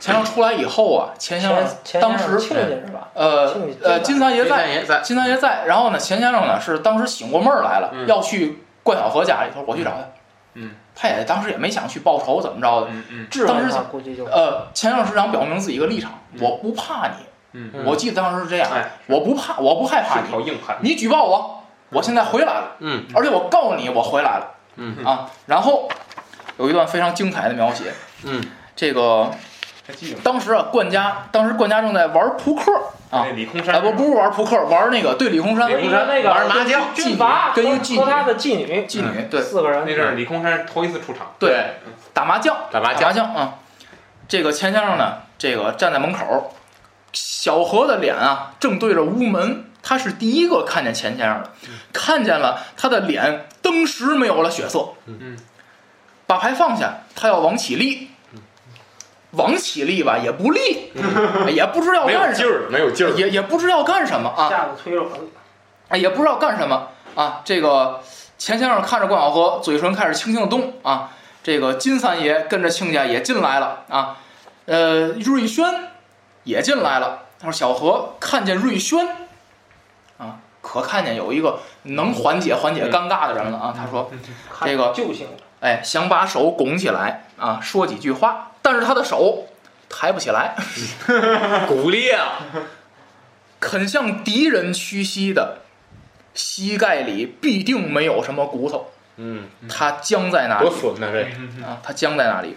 Speaker 4: 钱先生出来以后啊，钱先生当时
Speaker 2: 亲是吧？
Speaker 4: 呃呃金三爷在，金三爷在，然后呢，钱先生呢是当时醒过闷儿来了，
Speaker 3: 嗯
Speaker 4: 要去冠晓荷家里头，我去找他。
Speaker 1: 嗯，
Speaker 4: 他也当时也没想去报仇怎么着的。
Speaker 1: 嗯嗯
Speaker 4: 当时想
Speaker 2: 估计就
Speaker 4: 呃，钱先生是想表明自己一个立场，
Speaker 1: 嗯
Speaker 4: 我不怕你。我记得当时是这样，
Speaker 1: 哎，
Speaker 4: 我不怕，我不害怕
Speaker 1: 是
Speaker 4: 你，
Speaker 1: 条硬汉。
Speaker 4: 你举报我，我现在回来了，
Speaker 3: 嗯
Speaker 4: 而且我告诉你我回来了，
Speaker 3: 嗯
Speaker 4: 啊，然后有一段非常精彩的描写，
Speaker 3: 嗯，
Speaker 4: 这个？当时啊，冠家当时冠家正在玩扑克啊。
Speaker 1: 那，李空山。
Speaker 4: 哎不不是玩扑克，玩那个对李空山
Speaker 2: 李空山那个
Speaker 3: 玩麻将
Speaker 2: 军阀
Speaker 4: 跟一个妓女
Speaker 2: 和他的妓女
Speaker 4: 妓女对。
Speaker 2: 四个人
Speaker 1: 那阵儿李空山头一次出场，
Speaker 4: 对打麻将
Speaker 3: 打麻
Speaker 4: 打麻将啊，这个钱先生呢，这个站在门口，小何的脸啊正对着屋门，他是第一个看见钱先生的，看见了他的脸登时没有了血色，
Speaker 1: 嗯嗯，
Speaker 4: 把牌放下，他要往起立，往起立吧也不立，也不知道要
Speaker 3: 没有
Speaker 4: 干什么，
Speaker 3: 劲儿，没有劲儿，
Speaker 4: 也也不知道干什么啊，
Speaker 2: 吓得腿软了。
Speaker 4: 哎，也不知道干什么啊。这个钱先生看着关小河，嘴唇开始轻轻的动啊。这个金三爷跟着亲家也进来了啊。呃，瑞轩也进来了。他说：“小何看见瑞轩啊，可看见有一个能缓解缓解尴尬的人了啊。”他说这个
Speaker 2: 救星了，：“
Speaker 4: 哎，想把手拱起来啊，说几句话，但是他的手抬不起来，
Speaker 3: 骨裂啊，
Speaker 4: 肯向敌人屈膝的膝盖里必定没有什么骨头。”
Speaker 3: 嗯，
Speaker 4: 他僵在那里。
Speaker 3: 多损呐这，
Speaker 4: 啊，他僵在那里。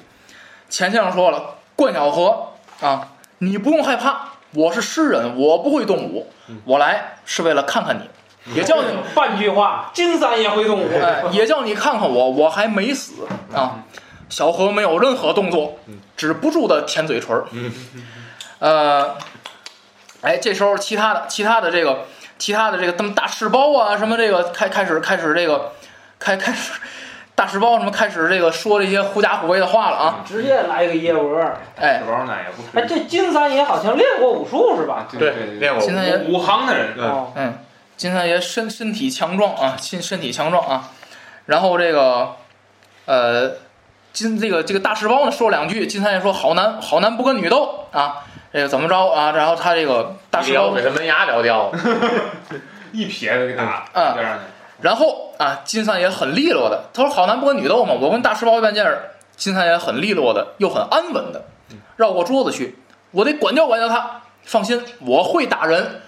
Speaker 4: 钱先生说了，冠晓荷啊，你不用害怕，我是诗人，我不会动武，我来是为了看看你，也叫你，
Speaker 2: 半句话，金三爷会动武。
Speaker 4: 哎，也叫你看看我，我还没死。啊。小何没有任何动作，止不住的舔嘴唇儿。呃，哎，这时候其他的其他的这个其他的这个他们大赤包啊，什么这个开开始开始这个开开始大赤包什么开始这个说这些狐假虎威的话了啊。
Speaker 2: 直接来一个叶窝。
Speaker 4: 哎
Speaker 1: 这，包那也不
Speaker 2: 哎，这金三爷好像练过武术是吧？
Speaker 1: 对
Speaker 3: 对
Speaker 1: 对
Speaker 3: 练过
Speaker 4: 现在也
Speaker 1: 武行的人，
Speaker 3: 嗯
Speaker 2: 哦，
Speaker 4: 嗯，金三爷身身体强壮啊，身身体强壮啊。然后这个，呃，金这个这个大赤包呢说两句，金三爷说好男好男不跟女斗啊，这个怎么着啊？然后他这个大赤包
Speaker 3: 给他门牙聊掉了，
Speaker 1: 一撇子给打
Speaker 4: 嗯。然后啊，金三爷很利落的，他说好男不跟女斗嘛，我跟大赤包一般见识。金三爷很利落的，又很安稳的，绕过桌子去，我得管教管教他。放心，我会打人，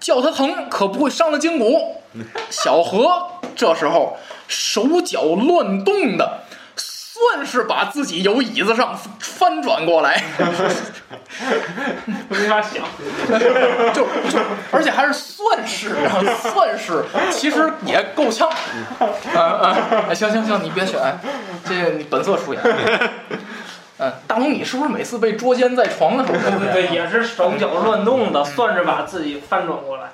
Speaker 4: 叫他疼可不会伤了筋骨。小何这时候手脚乱动的，算是把自己由椅子上翻转过来，
Speaker 2: 没法想。
Speaker 4: 就就而且还是算是，算是，其实也够呛。啊啊！哎行行行，你别选，这个你本色出演。嗯，大龙，你是不是每次被捉奸在床的时候？
Speaker 2: 对，也是手脚乱动的，算是把自己翻转过来。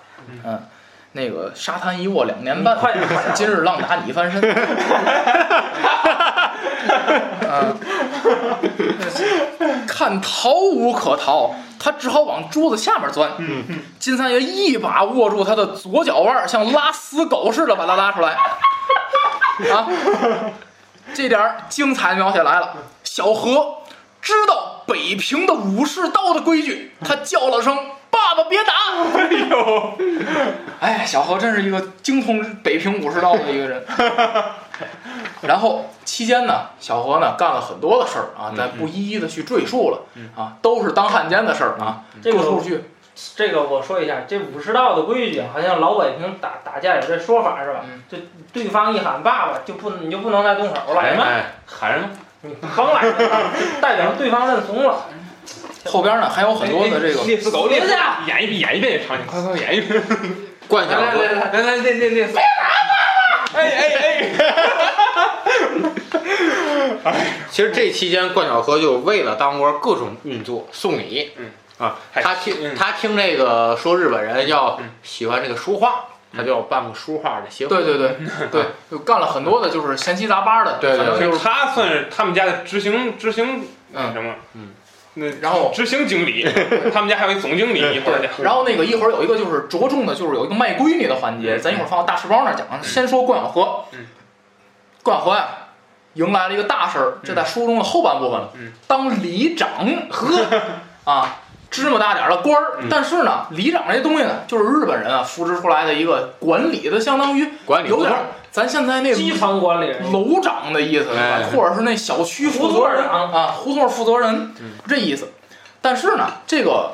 Speaker 4: 那个沙滩一卧两年半，
Speaker 2: 快点快点
Speaker 4: 今日浪打你翻身。啊，看逃无可逃，他只好往桌子下面钻。金三爷一把握住他的左脚腕，像拉死狗似的把他拉出来。啊，这点儿精彩描写来了。小何知道北平的武士道的规矩，他叫了声：“爸爸别打！”哎呦，哎，小何真是一个精通北平武士道的一个人。然后期间呢，小何呢干了很多的事儿啊，咱不一一的去赘述了啊，都是当汉奸的事儿啊，
Speaker 2: 这个
Speaker 4: 各处去。
Speaker 2: 这个我说一下，这武士道的规矩，好像老北平打打架有这说法是吧？
Speaker 4: 嗯
Speaker 2: 就对方一喊爸爸，就不你就不能再动手了，
Speaker 1: 哎
Speaker 3: 哎，
Speaker 1: 喊什么？
Speaker 2: 你甭来了，代表对方认怂了。
Speaker 4: 后边呢还有很多的这个
Speaker 1: 狗，演一演一遍这场景，快快演一遍。
Speaker 3: 冠晓荷
Speaker 1: 来来来来来来练练练。哎哎 哎！
Speaker 3: 其实这期间，冠晓荷就为了当官各种运作送礼，
Speaker 1: 嗯
Speaker 3: 啊，他听
Speaker 1: 嗯
Speaker 3: 他听这个说日本人要
Speaker 1: 嗯
Speaker 3: 喜欢这个书画，他就要办个书画的协会。
Speaker 4: 对对对 对，就干了很多的就是闲七杂八的，
Speaker 3: 对对
Speaker 4: 就是
Speaker 1: 他算是他们家的执行执行
Speaker 4: 嗯
Speaker 1: 什么？
Speaker 3: 嗯，
Speaker 1: 那
Speaker 4: 然后
Speaker 1: 执行经理，他们家还有一总经理，一会儿
Speaker 4: 对。，然后那个一会儿有一个就是着重的，就是有一个卖闺女的环节，咱一会儿放到大赤包那儿讲。先说关晓荷
Speaker 1: 嗯，
Speaker 4: 关晓荷呀，迎来了一个大事儿，这在书中的后半部分了
Speaker 1: 嗯，
Speaker 4: 当里长，呵，啊，芝麻大点儿的官儿
Speaker 1: 嗯。
Speaker 4: 但是呢，里长这东西呢，就是日本人啊扶植出来的一个管理的，相当于
Speaker 3: 管理
Speaker 4: 有点儿咱现在那
Speaker 2: 基层管理人，
Speaker 4: 楼长的意思，是吧
Speaker 3: 哎？
Speaker 4: 或者是那小区负责人
Speaker 2: 胡同长
Speaker 4: 啊，胡同负责人
Speaker 3: 嗯
Speaker 4: 这意思。但是呢，这个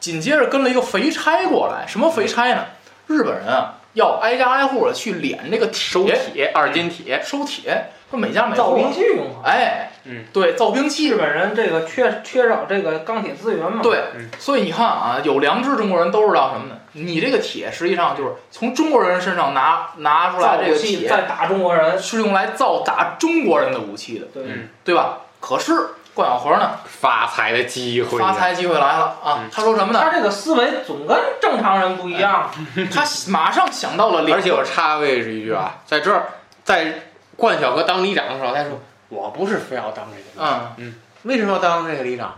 Speaker 4: 紧接着跟了一个肥差过来，什么肥差呢？日本人啊，要挨家挨户的去敛这个铁
Speaker 3: 二斤铁，
Speaker 4: 收铁，说每家每户
Speaker 2: 造兵，器用啊。
Speaker 4: 哎，
Speaker 1: 嗯，
Speaker 4: 对，造兵器
Speaker 2: 日，本人这个缺缺少这个钢铁资源嘛？
Speaker 4: 对
Speaker 1: 嗯，
Speaker 4: 所以你看啊，有良知中国人都知道什么呢？你这个铁实际上就是从中国人身上拿拿出来
Speaker 2: 武
Speaker 4: 这个铁，
Speaker 2: 器再打中国人。
Speaker 4: 是用来造打中国人的武器的，
Speaker 2: 对，
Speaker 1: 嗯
Speaker 4: 对吧？可是关晓荷呢？
Speaker 3: 发财的机会，
Speaker 4: 发，财机会来了啊
Speaker 1: 嗯！
Speaker 4: 他说什么呢？
Speaker 2: 他这个思维总跟正常人不一样。
Speaker 4: 他马上想到了
Speaker 3: 而且我插位置一句啊，在这儿，在冠晓荷当里长的时候，他说我不是非要当这个里长，
Speaker 4: 嗯，
Speaker 3: 为什么要当这个里长？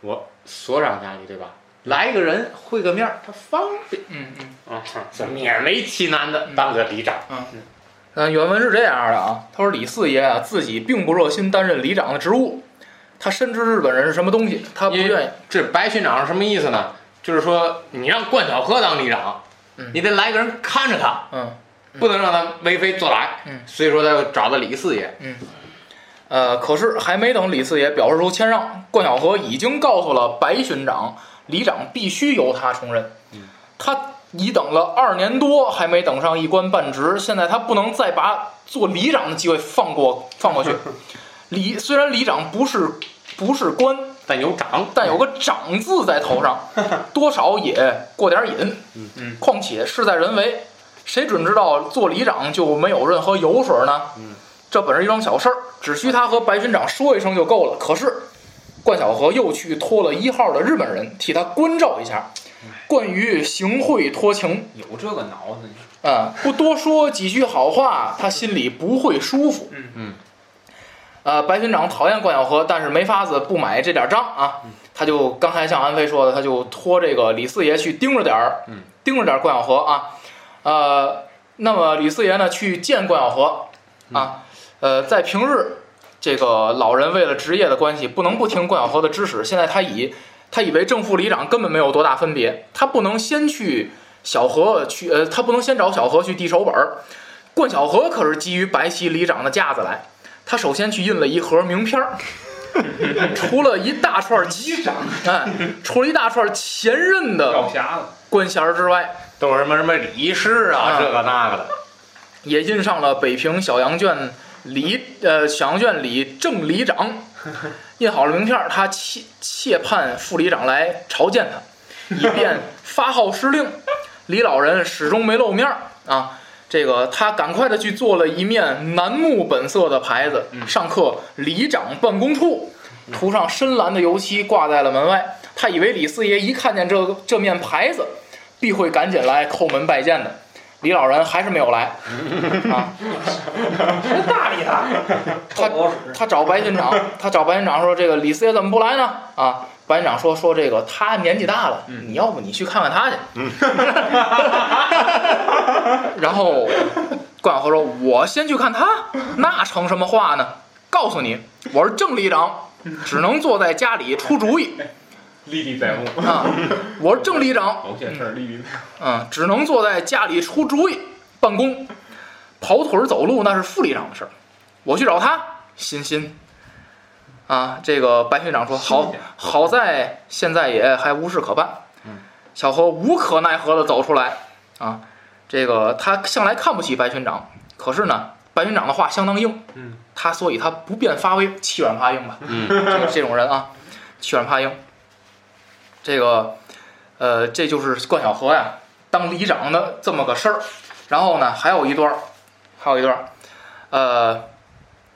Speaker 3: 我所长家里对吧？来一个人会个面儿，他方便，
Speaker 4: 嗯嗯。
Speaker 1: 啊，
Speaker 3: 是勉为其难的当个里长。
Speaker 4: 嗯，原文是这样的啊，他说李四爷啊自己并不热心担任里长的职务，他深知日本人是什么东西，他不愿意。
Speaker 3: 这白巡长是什么意思呢？就是说你让冠晓荷当里长，
Speaker 4: 嗯。
Speaker 3: 你得来个人看着他，
Speaker 4: 嗯
Speaker 3: 不能让他为非作歹。
Speaker 4: 嗯
Speaker 3: 所以说他又找到李四爷。
Speaker 4: 呃，可是还没等李四爷表示出谦让，冠晓荷已经告诉了白巡长，里长必须由他充任。他已等了二年多，还没等上一官半职，现在他不能再把做里长的机会放过放过去。里虽然里长不是不是官，
Speaker 3: 但有长，
Speaker 4: 但有个长字在头上，多少也过点瘾。
Speaker 1: 嗯，
Speaker 4: 况且事在人为，谁准知道做里长就没有任何油水呢？
Speaker 3: 嗯，
Speaker 4: 这本是一桩小事儿，只需他和白巡长说一声就够了。可是冠晓荷又去托了一号的日本人替他关照一下，关于行贿托情，
Speaker 1: 有这个脑子，
Speaker 4: 啊、不多说几句好话，他心里不会舒服。
Speaker 1: 嗯
Speaker 3: 嗯。
Speaker 4: 呃，白巡长讨厌冠晓荷，但是没法子不买这点账啊。他就刚才像安飞说的，他就托这个李四爷去盯着点儿，
Speaker 3: 嗯
Speaker 4: 盯着点儿冠晓荷啊。呃，那么李四爷呢去见冠晓荷啊，呃，在平日这个老人为了职业的关系，不能不听冠晓荷的指使。现在他以他以为正副里长根本没有多大分别，他不能先去小何去，呃，他不能先找小何去递手本儿。冠晓荷可是基于白旗里长的架子来，他首先去印了一盒名片儿，除了一大串机长，哎，除了一大串前任的官衔儿之外，
Speaker 3: 都是什么什么理事啊，
Speaker 4: 啊
Speaker 3: 这个那个的。
Speaker 4: 也印上了北平小羊圈里呃小羊圈里正里长，印好了名片儿，他切切盼副里长来朝见他，以便发号施令。李老人始终没露面儿啊，这个他赶快的去做了一面楠木本色的牌子，上刻“里长办公处”，涂上深蓝的油漆，挂在了门外。他以为李四爷一看见这个这面牌子，必会赶紧来叩门拜见的。李老人还是没有来啊，
Speaker 2: 谁搭理他？
Speaker 4: 他他找白巡长，他找白巡长说：“这个李四爷怎么不来呢？”啊，白巡长说：“说这个他年纪大了，你要不你去看看他去。然后关晓荷说：“我先去看他，那成什么话呢？告诉你，我是正里长，只能坐在家里出主意
Speaker 1: 历历在目，
Speaker 4: 啊！我是正里长，
Speaker 1: 某件事儿历历在目
Speaker 4: 嗯，只能坐在家里出主意办公，跑腿儿走路那是副里长的事儿。我去找他，欣欣。啊，这个白巡长说好，好在现在也还无事可办。
Speaker 3: 嗯，
Speaker 4: 小何无可奈何的走出来。啊，这个他向来看不起白巡长，可是呢，白巡长的话相当硬。
Speaker 1: 嗯，
Speaker 4: 他所以他不便发威，欺软怕硬吧。
Speaker 3: 嗯，
Speaker 4: 这 个这种人啊，欺软怕硬。这个，呃，这就是冠晓荷呀当里长的这么个事儿。然后呢，还有一段儿，还有一段儿，呃，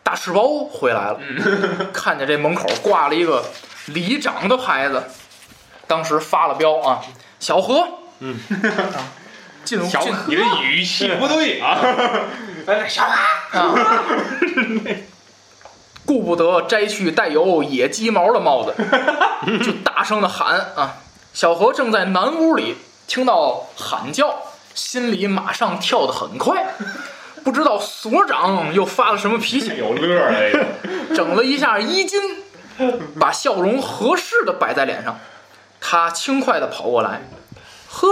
Speaker 4: 大赤包回来了，看见这门口挂了一个里长的牌子，当时发了飙啊，小何，
Speaker 3: 嗯
Speaker 4: 啊，进 进，
Speaker 1: 你的语气不对啊！哎，小马，
Speaker 4: 啊，顾不得摘去带有野鸡毛的帽子，就大声的喊啊！小何正在南屋里听到喊叫，心里马上跳得很快，不知道所长又发了什么脾气，
Speaker 3: 有乐儿哎，
Speaker 4: 整了一下衣襟，把笑容合适的摆在脸上。他轻快的跑过来，呵，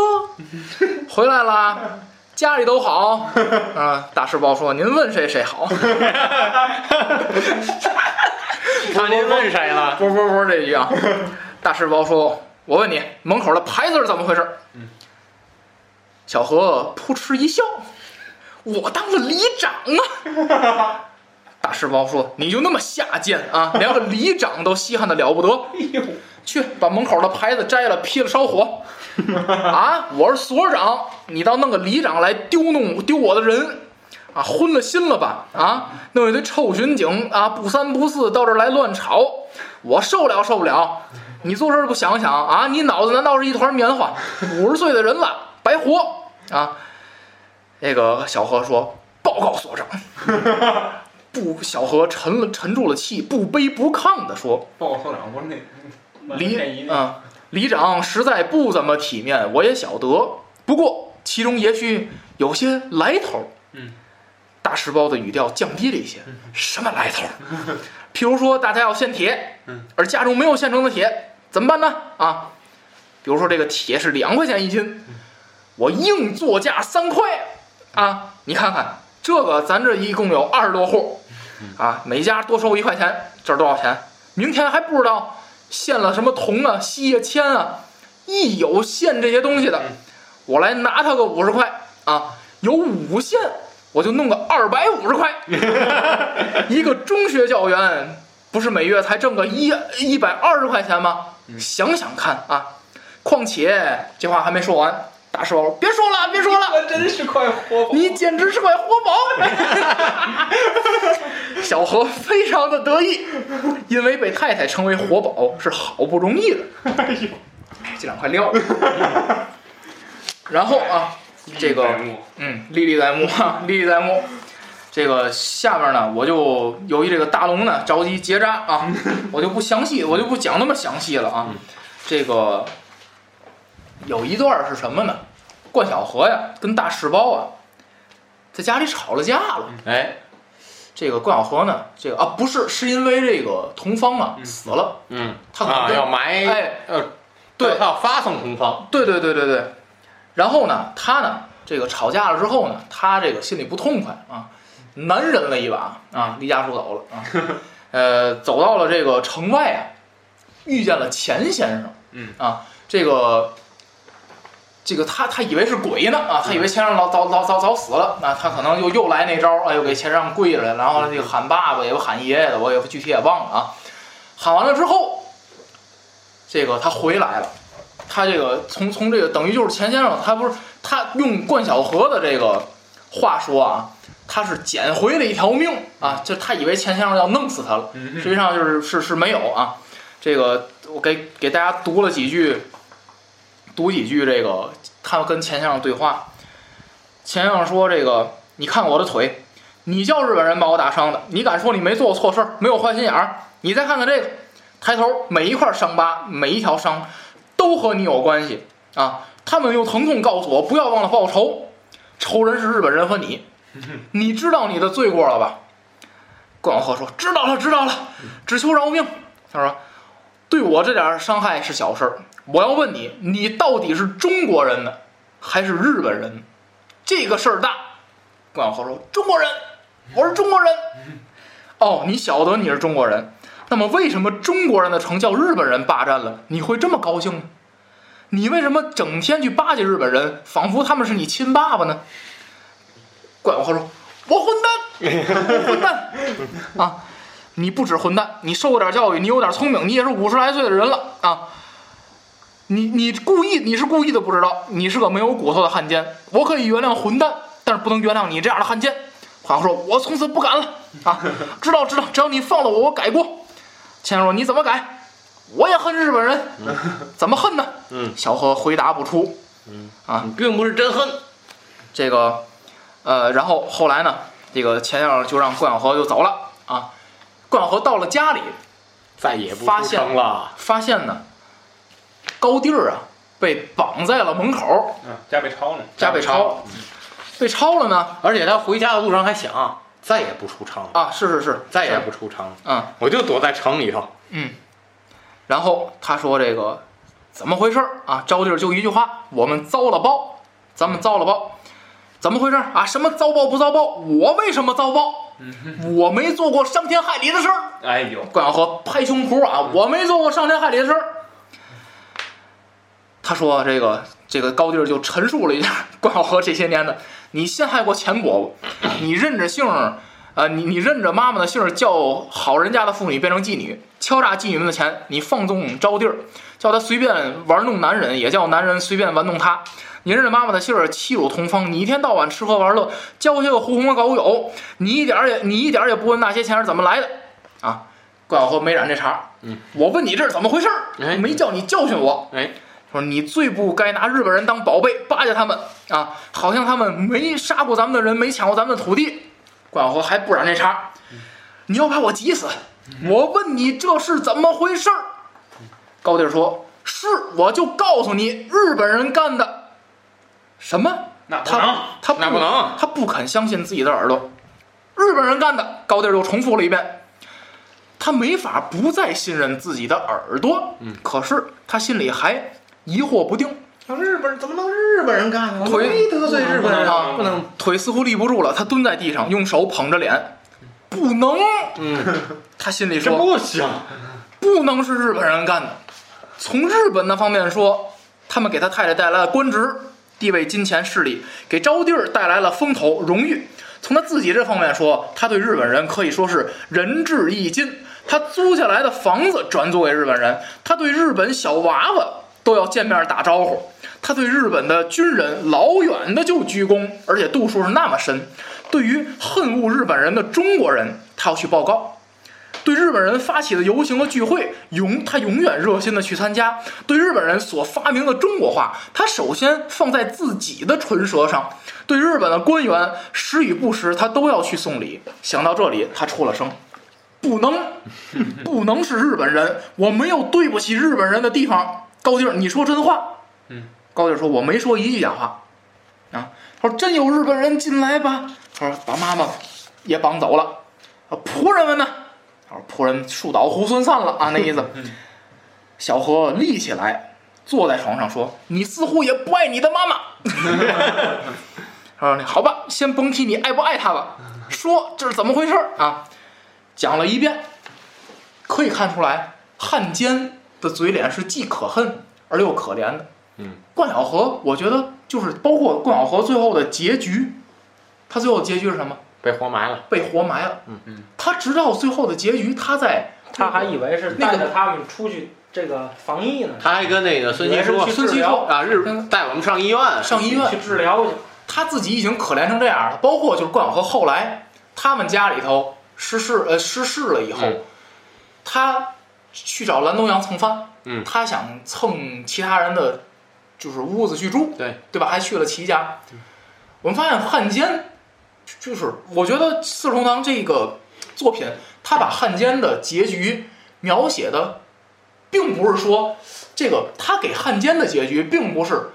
Speaker 4: 回来啦，家里都好 啊。大师包说：“您问谁谁好。”
Speaker 3: 看您问谁了？
Speaker 4: 不不不，这一句啊。大师包说：“我问你，门口的牌子是怎么回事？”小何扑哧一笑：“我当了里长啊！”大师包说：“你就那么下贱啊，连个里长都稀罕的了不得！去把门口的牌子摘了，劈了烧火！啊，我是所长，你倒弄个里长来丢弄丢我的人啊，昏了心了吧？啊，弄一堆臭巡警啊，不三不四到这儿来乱吵，我受不了受不了！你做事不想想啊？你脑子难道是一团棉花？五十岁的人了，白活啊！那个小何说：“报告所长。”不，小何沉了沉住了气，不卑不亢地说
Speaker 1: 报告所长，我那：“
Speaker 4: 里啊，里长实在不怎么体面，我也晓得。不过其中也许有些来头。”
Speaker 1: 嗯，
Speaker 4: 大石包的语调降低了一些。什么来头？譬如说，大家要献铁，
Speaker 1: 嗯，
Speaker 4: 而家中没有现成的铁，怎么办呢？啊，比如说这个铁是两块钱一斤，我硬作价三块啊！你看看这个，咱这一共有二十多户，啊，每家多收一块钱，这是多少钱？明天还不知道献了什么铜啊、锡啊、铅啊，一有献这些东西的，我来拿他个五十块啊，有五献我就弄个二百五十块。一个中学教员不是每月才挣个一一百二十块钱吗？想想看啊！况且这话还没说完，大师傅别说了，别说了，
Speaker 1: 我真是块活宝。
Speaker 4: 你简直是块活宝！小何非常的得意，因为被太太称为活宝是好不容易的。
Speaker 1: 哎呦，
Speaker 4: 这两块料。然后啊，这个嗯，历历在目啊，历历在目。这个下面呢，我就由于这个大龙呢着急结扎啊，我就不详细，我就不讲那么详细了啊。这个有一段是什么呢？冠晓荷呀跟大世包啊在家里吵了架了。
Speaker 3: 哎，
Speaker 4: 这个冠晓荷呢，这个啊不是，是因为这个同方啊死了，
Speaker 3: 嗯，
Speaker 4: 他可能
Speaker 3: 啊要埋，
Speaker 4: 哎
Speaker 3: 呃，
Speaker 4: 对
Speaker 3: 他要发送同芳，
Speaker 4: 对对对对对，然后呢，他呢，这个吵架了之后呢，他这个心里不痛快啊，难忍了一把啊，离家出走了啊，呃，走到了这个城外啊，遇见了钱先生，
Speaker 1: 嗯。
Speaker 4: 啊，这个这个他他以为是鬼呢啊，他以为钱让老早早早早死了，那他可能又又来那招儿，哎，又给钱让跪了，然后这个喊爸爸也有喊爷爷的，我也具体也忘了啊，喊完了之后，这个他回来了。他这个从从这个等于就是钱先生，他不是他用冠晓荷的这个话说啊，他是捡回了一条命啊，就他以为钱先生要弄死他了，
Speaker 1: 嗯
Speaker 4: 实际上就是是是没有啊。这个我给给大家读了几句，读几句这个他跟钱先生对话。钱先生说：“这个你看我的腿，你叫日本人把我打伤的，你敢说你没做错事儿，没有坏心眼儿？你再看看这个，抬头每一块伤疤，每一条伤。”都和你有关系啊！他们用疼痛告诉我，不要忘了报仇，仇人是日本人和你。你知道你的罪过了吧？冠晓荷说：“知道了，知道了，只求饶命。”他说：“对我这点伤害是小事儿，我要问你，你到底是中国人呢，还是日本人？这个事儿大。”冠晓荷说：“中国人，我是中国人。”哦，你晓得你是中国人。那么，为什么中国人的城叫日本人霸占了，你会这么高兴呢？你为什么整天去巴结日本人，仿佛他们是你亲爸爸呢？冠晓荷说：“我混蛋，我混蛋啊！你不止混蛋，你受过点教育，你有点聪明，你也是五十来岁的人了啊！你你故意，你是故意的，不知道，你是个没有骨头的汉奸。我可以原谅混蛋，但是不能原谅你这样的汉奸。”冠晓荷说：“我从此不敢了啊！知道知道，只要你放了我，我改过。”钱说：“你怎么改？我也恨日本人，怎么恨呢？”
Speaker 3: 嗯，
Speaker 4: 小何回答不出。
Speaker 3: 嗯
Speaker 4: 啊，
Speaker 3: 并不是真恨，
Speaker 4: 这个，呃，然后后来呢，这个钱先生就让冠晓荷就走了啊。关小河到了家里，
Speaker 3: 再也不出
Speaker 4: 发现
Speaker 3: 了。
Speaker 4: 发现呢，高第儿啊被绑在了门口，
Speaker 1: 嗯，家被抄呢，
Speaker 4: 家被抄，被抄了呢
Speaker 3: 而且他回家的路上还想，再也不出城，
Speaker 4: 啊，是是是，
Speaker 3: 再也不出城，
Speaker 4: 嗯
Speaker 3: 我就躲在城里头。
Speaker 4: 嗯，然后他说这个怎么回事儿啊？招弟儿就一句话：我们遭了报，咱们遭了报。怎么回事儿啊？什么遭报不遭报？我为什么遭报？我没做过伤天害理的事儿。
Speaker 1: 哎呦，
Speaker 4: 关小河拍胸脯啊，我没做过伤天害理的事儿。他说：“这个这个高第儿就陈述了一下 关小河这些年的，你陷害过钱伯伯，你认着姓儿，呃，你你认着妈妈的姓儿，叫好人家的妇女变成妓女，敲诈妓女们的钱，你放纵招弟儿，叫他随便玩弄男人，也叫男人随便玩弄他。你认着妈妈的姓儿，欺辱同方，你一天到晚吃喝玩乐，交些个狐朋狗友，你一点儿也你一点儿也不问那些钱是怎么来的啊？”关小河没染这茬。
Speaker 3: 嗯，
Speaker 4: 我问你这是怎么回事儿？
Speaker 3: 哎
Speaker 4: 没叫你教训我。
Speaker 3: 哎，
Speaker 4: 说你最不该拿日本人当宝贝，巴结他们啊，好像他们没杀过咱们的人，没抢过咱们的土地。关小河还不染这茬，你要把我急死！我问你这是怎么回事儿？高第儿说：“是，我就告诉你，日本人干的。”什么？
Speaker 1: 那他能，
Speaker 4: 他
Speaker 3: 那不能
Speaker 4: 他不肯相信自己的耳朵，日本人干的。高第儿又重复了一遍，他没法不再信任自己的耳朵。
Speaker 3: 嗯，
Speaker 4: 可是他心里还疑惑不定，
Speaker 3: 日本人怎么能日本人干呢？
Speaker 4: 腿
Speaker 3: 没得罪日本人
Speaker 4: 啊
Speaker 3: 不能。
Speaker 4: 腿似乎立不住了。他蹲在地上，用手捧着脸，不能。
Speaker 3: 嗯，
Speaker 4: 他心里说，
Speaker 3: 不行。
Speaker 4: 不能是日本人干的。从日本那方面说，他们给他太太带来了官职、地位、金钱、势力，给招弟儿带来了风头、荣誉。从他自己这方面说，他对日本人可以说是仁至义尽。他租下来的房子转租给日本人，他对日本小娃娃都要见面打招呼。他对日本的军人老远的就鞠躬，而且度数是那么深。对于恨恶日本人的中国人，他要去报告。对日本人发起的游行和聚会，永他永远热心的去参加。对日本人所发明的中国话，他首先放在自己的唇舌上。对日本的官员，时与不时，他都要去送礼。想到这里，他出了声：“不能，不能是日本人，我没有对不起日本人的地方。”高第儿，你说真话？
Speaker 1: 嗯，
Speaker 4: 高第儿说：“我没说一句假话。”啊，他说：“真有日本人进来吧？”他说：“把妈妈也绑走了。”啊，仆人们呢？他说：“仆人树倒猢狲散了啊，那意思。”小何立起来，坐在床上说：“你似乎也不爱你的妈妈。”他说：“好吧，先甭提你爱不爱她了，说这是怎么回事啊？”讲了一遍，可以看出来，汉奸的嘴脸是既可恨而又可怜的。
Speaker 3: 嗯，
Speaker 4: 冠晓荷，我觉得就是包括冠晓荷最后的结局，他最后结局是什么？
Speaker 3: 被活埋了。
Speaker 4: 被活埋了。
Speaker 3: 嗯
Speaker 1: 嗯，
Speaker 4: 他直到最后的结局，他在
Speaker 2: 他还以为是
Speaker 4: 那个
Speaker 2: 带着他们出去这个防疫呢，
Speaker 3: 他还跟那个孙七说
Speaker 4: 孙琦
Speaker 2: 治疗
Speaker 4: 说
Speaker 3: 啊，日
Speaker 4: 嗯
Speaker 3: 带我们上医院。
Speaker 4: 上医院
Speaker 2: 去治疗去。
Speaker 4: 他自己已经可怜成这样了，包括就是关晓河后来他们家里头失事呃失事了以后，
Speaker 3: 嗯
Speaker 4: 他去找蓝东阳蹭饭，
Speaker 3: 嗯
Speaker 4: 他想蹭其他人的就是屋子去住，
Speaker 3: 对
Speaker 4: 对吧？还去了齐家。我们发现汉奸，就是我觉得《四世同堂》这个作品，他把汉奸的结局描写的，并不是说这个他给汉奸的结局，并不是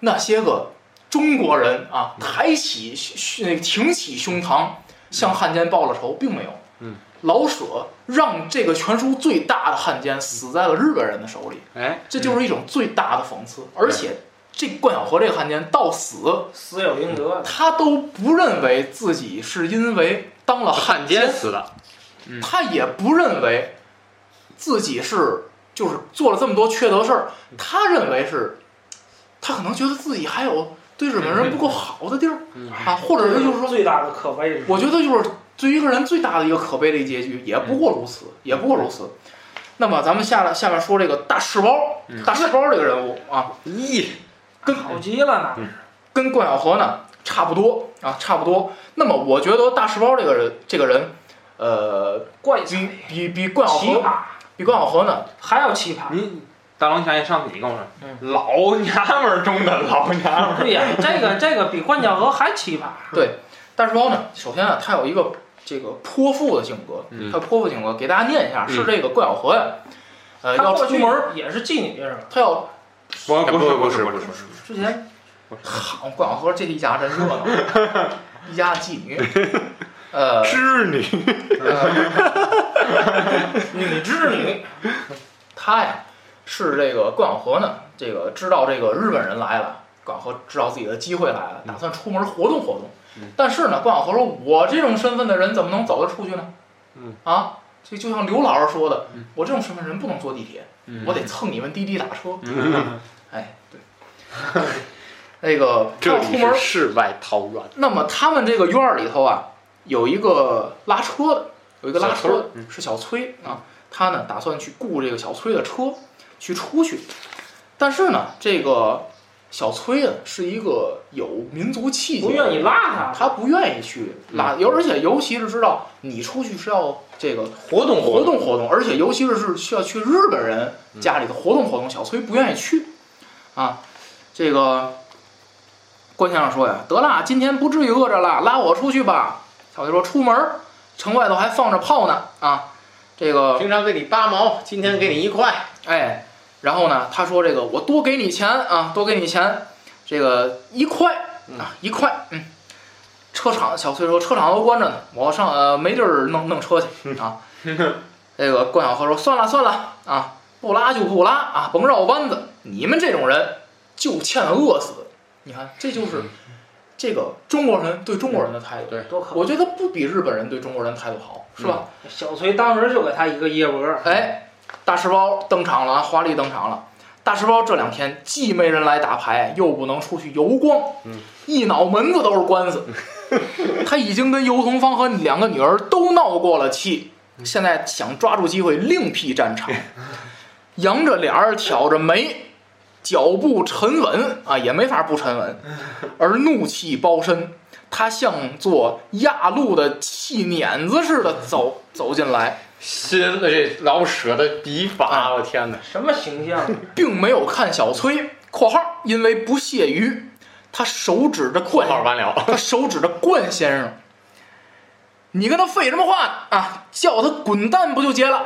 Speaker 4: 那些个中国人啊抬起那个挺起胸膛向汉奸报了仇，并没有。
Speaker 3: 嗯，
Speaker 4: 老舍让这个全书最大的汉奸死在了日本人的手里，
Speaker 3: 哎，
Speaker 4: 这就是一种最大的讽刺。而且这关小河这个汉奸到死，
Speaker 2: 死有应得，
Speaker 4: 他都不认为自己是因为当了
Speaker 3: 汉
Speaker 4: 奸
Speaker 3: 奸死的。
Speaker 4: 他也不认为自己是就是做了这么多缺德事儿，他认为是，他可能觉得自己还有对日本人不够好的地儿
Speaker 3: 嗯
Speaker 4: 啊，或者是就是说，
Speaker 2: 最大的可悲是。
Speaker 4: 我觉得就是对于一个人最大的一个可悲的一结局，也不过如此，也不过如此。那么咱们下来下面说这个大赤包，大赤包这个人物啊，
Speaker 3: 咦，跟
Speaker 2: 好极了呢，
Speaker 4: 跟关小河呢差不多啊，差不多。那么我觉得大赤包这个人，这个人，呃，
Speaker 2: 怪
Speaker 4: 比比比关小河
Speaker 2: 奇葩，
Speaker 4: 比关小河呢
Speaker 2: 还要奇葩。
Speaker 1: 你大龙侠，你上次你跟我说，
Speaker 4: 嗯
Speaker 1: 老娘们儿中的老娘们儿，
Speaker 2: 对呀，这个这个比关小河还奇葩。
Speaker 4: 对，大赤包呢，首先啊，他有一个这个泼妇的性格，
Speaker 3: 嗯。
Speaker 4: 他泼妇性格，给大家念一下，是这个关晓荷呀，呃，要出门，
Speaker 2: 也是妓女？
Speaker 4: 他要
Speaker 1: 不
Speaker 3: 不
Speaker 1: 是
Speaker 3: 不是不
Speaker 1: 是不是
Speaker 2: 之前
Speaker 4: 好，关晓荷这一家真热。闹，一家妓女，呃，
Speaker 3: 织女，
Speaker 2: 女织女，
Speaker 4: 他呀是这个关晓荷呢，这个知道这个日本人来了，关晓荷知道自己的机会来了，打算出门活动活动。
Speaker 3: 嗯
Speaker 4: 但是呢，关晓荷说：“我这种身份的人怎么能走得出去呢？
Speaker 3: 嗯
Speaker 4: 啊，这就像刘老师说的
Speaker 3: 嗯，
Speaker 4: 我这种身份人不能坐地铁，我得蹭你们滴滴打车。
Speaker 3: 嗯
Speaker 4: 哎，对，那个 要出门
Speaker 3: 是，世外桃源，
Speaker 4: 那么他们这个院儿里头啊，有一个拉车的，有一个拉车的是小崔啊，他呢打算去雇这个小崔的车去出去，但是呢，这个小崔啊是一个有民族气节，
Speaker 2: 不愿意，拉他，
Speaker 4: 他不愿意去拉，尤而且尤其是知道你出去是要这个
Speaker 3: 活动
Speaker 4: 活动活动，而且尤其是是需要去日本人家里头活动活动，小崔不愿意去，啊，这个关先生说呀，得啦，今天不至于饿着了，拉我出去吧。小崔说出门儿，城外头还放着炮呢，啊，这个
Speaker 3: 平常给你八毛，今天给你一块，
Speaker 4: 哎，然后呢，他说这个我多给你钱啊，多给你钱，这个一块啊，一块，嗯。车厂小崔说车厂都关着呢，我上呃没地儿弄弄车去啊。这个关晓荷说算了算了啊，不拉就不拉啊，甭绕弯子。你们这种人就欠饿死。你看，这就是这个中国人对中国人的态度。
Speaker 3: 对
Speaker 2: 多可
Speaker 4: 我觉得不比日本人对中国人态度好，是吧？
Speaker 2: 小崔当时就给他一个椰脖，
Speaker 4: 哎，大石包登场了啊，华丽登场了。大石包这两天既没人来打牌，又不能出去游逛，
Speaker 3: 嗯
Speaker 4: 一脑门子都是官司。他已经跟尤桐芳和两个女儿都闹过了气，现在想抓住机会另辟战场，扬着脸儿，挑着眉，脚步沉稳啊，也没法不沉稳，而怒气包身。他像做压路的气碾子似的走走进来，
Speaker 3: 新的这老舍的笔
Speaker 4: 哎
Speaker 3: 法，我天哪！
Speaker 2: 什么形象？
Speaker 4: 并没有看小崔（括号因为不屑于），他手指着
Speaker 3: 括
Speaker 4: 冠，
Speaker 3: 号完了，
Speaker 4: 他手指着冠先生，你跟他废什么话呢？啊，叫他滚蛋不就结了？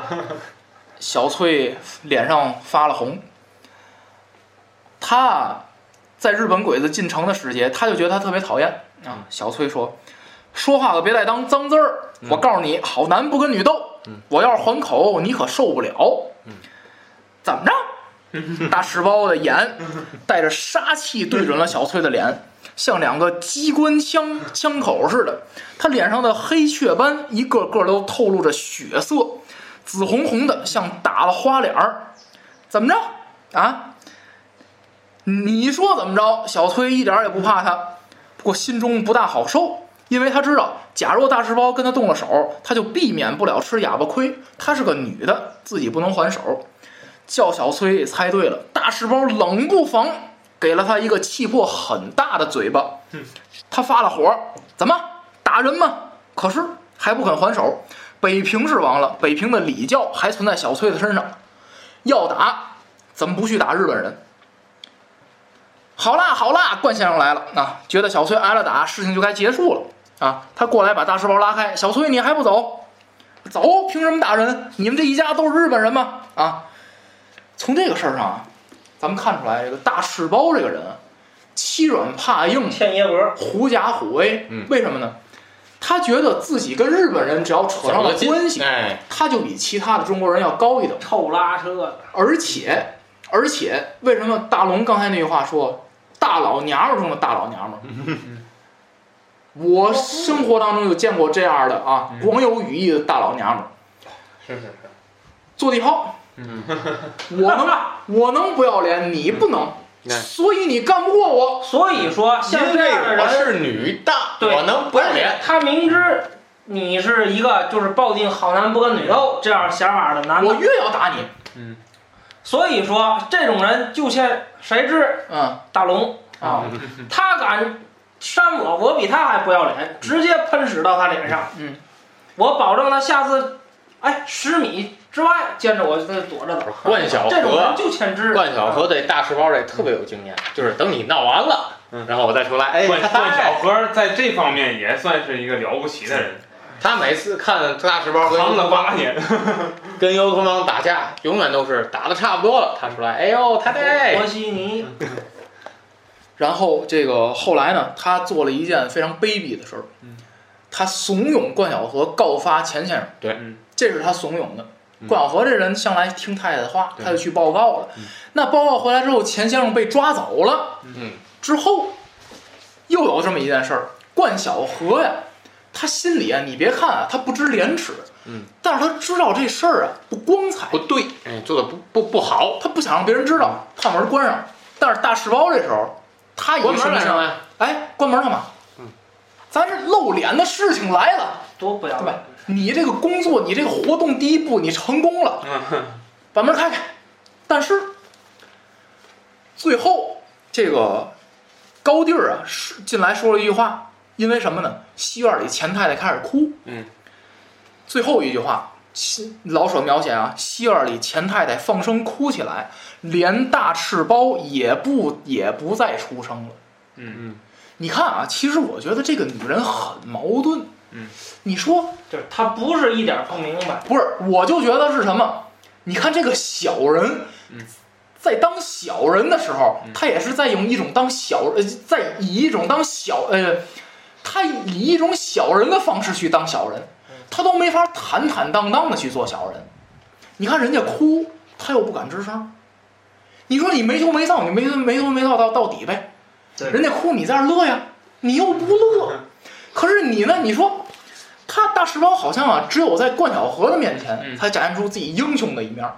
Speaker 4: 小崔脸上发了红，他在日本鬼子进城的时节，他就觉得他特别讨厌啊。小崔说：“说话可别带当脏字儿，我告诉你，好男不跟女斗。我要是还口，你可受不了。怎么着？大石包的眼带着杀气对准了小崔的脸，像两个机关枪枪口似的。他脸上的黑雀斑一个个都透露着血色，紫红红的，像打了花脸儿。怎么着啊？你说怎么着？小崔一点也不怕他，不过心中不大好受，因为他知道，假若大石包跟他动了手，他就避免不了吃哑巴亏。她是个女的，自己不能还手。叫小崔猜对了，大石包冷不防给了他一个气魄很大的嘴巴。他发了火，怎么打人吗？可是还不肯还手。北平是亡了，北平的礼教还存在小崔的身上。要打，怎么不去打日本人？好啦好啦，冠先生来了啊！觉得小崔挨了打，事情就该结束了啊！他过来把大石包拉开，小崔你还不走？走，凭什么打人？你们这一家都是日本人吗？啊！从这个事儿上啊，咱们看出来，这个大赤包这个人啊，欺软怕硬，
Speaker 2: 天爷格，
Speaker 4: 狐假虎威。
Speaker 3: 嗯
Speaker 4: 为什么呢？他觉得自己跟日本人只要扯上了关系，
Speaker 3: 哎，
Speaker 4: 他就比其他的中国人要高一等。
Speaker 2: 臭拉车的，
Speaker 4: 而且，而且，为什么大龙刚才那句话说“大老娘们儿中的大老娘们儿”？我生活当中有见过这样的啊，光有羽翼的大老娘们儿，
Speaker 1: 是是是，
Speaker 4: 坐地炮。嗯。我能，我能不要脸，你不能，
Speaker 3: 哎
Speaker 4: 所以你干不过我。
Speaker 2: 所以说像这样的人，
Speaker 3: 我是女的，
Speaker 2: 对。
Speaker 3: 我能不要脸。
Speaker 2: 他明知你是一个就是抱定好男不跟女斗这样想法的男的，
Speaker 4: 我越要打你，嗯。
Speaker 2: 所以说这种人就欠谁知？
Speaker 4: 嗯。
Speaker 2: 大龙。啊，他敢扇我，我比他还不要脸，直接喷屎到他脸上。
Speaker 4: 嗯，
Speaker 2: 我保证他下次，哎，十米之外见着我就躲着走。
Speaker 3: 冠晓
Speaker 2: 这种人，就欠知。
Speaker 3: 冠晓荷对大石包这特别有经验，就是等你闹完了，然后我再出来，哎，
Speaker 1: 冠冠
Speaker 3: 嗨
Speaker 1: 晓荷在这方面也算是一个了不起的人。
Speaker 3: 他每次看大赤包跟
Speaker 1: 扛了八年，
Speaker 3: 跟尤托邦打架，永远都是打的差不多了，他出来，哎呦，太太
Speaker 2: 波，西尼，
Speaker 4: 然后这个后来呢，他做了一件非常卑鄙的事儿，
Speaker 1: 嗯
Speaker 4: 他怂恿冠晓荷告发钱先生，
Speaker 3: 对
Speaker 1: 嗯
Speaker 4: 这是他怂恿的。
Speaker 3: 嗯
Speaker 4: 冠晓荷这人向来听太太的话，他就去报告了。
Speaker 3: 嗯
Speaker 4: 那报告回来之后，钱先生被抓走了。
Speaker 3: 嗯，
Speaker 4: 之后又有这么一件事儿，冠晓荷呀，他心里啊，你别看啊，他不知廉耻，
Speaker 3: 嗯，
Speaker 4: 但是他知道这事儿啊不光彩，
Speaker 3: 不对，哎，做的不不不好，
Speaker 4: 他不想让别人知道，把门关上。但是大赤包这时候，他以
Speaker 3: 关
Speaker 4: 什么想？
Speaker 3: 门来了，
Speaker 4: 哎，关门干嘛？
Speaker 3: 嗯，
Speaker 4: 咱这露脸的事情来了，
Speaker 2: 多不要脸！
Speaker 4: 你这个工作，你这个活动第一步你成功了，把门开开。但是最后这个高第儿啊，是进来说了一句话，因为什么呢？西院里钱太太开始哭。
Speaker 3: 嗯，
Speaker 4: 最后一句话，戏老舍描写啊，戏院里钱太太放声哭起来，连大赤包也不也不再出声了。
Speaker 1: 嗯嗯
Speaker 4: 你看啊，其实我觉得这个女人很矛盾。
Speaker 1: 嗯，
Speaker 4: 你说
Speaker 2: 就是她不是一点儿不明白，
Speaker 4: 不是？我就觉得是什么？你看这个小人
Speaker 1: 嗯，
Speaker 4: 在当小人的时候
Speaker 1: 嗯，
Speaker 4: 他也是在用一种当小呃，在以一种当小呃，他以一种小人的方式去当小人，他都没法坦坦荡荡的去做小人。你看人家哭，他又不敢吱声。你说你没羞没臊，你没没羞没臊到到底呗？
Speaker 2: 对
Speaker 4: 人家哭你在那乐呀，你又不乐。可是你呢？你说他大赤包好像啊，只有在冠晓荷的面前
Speaker 1: 嗯
Speaker 4: 才展现出自己英雄的一面儿。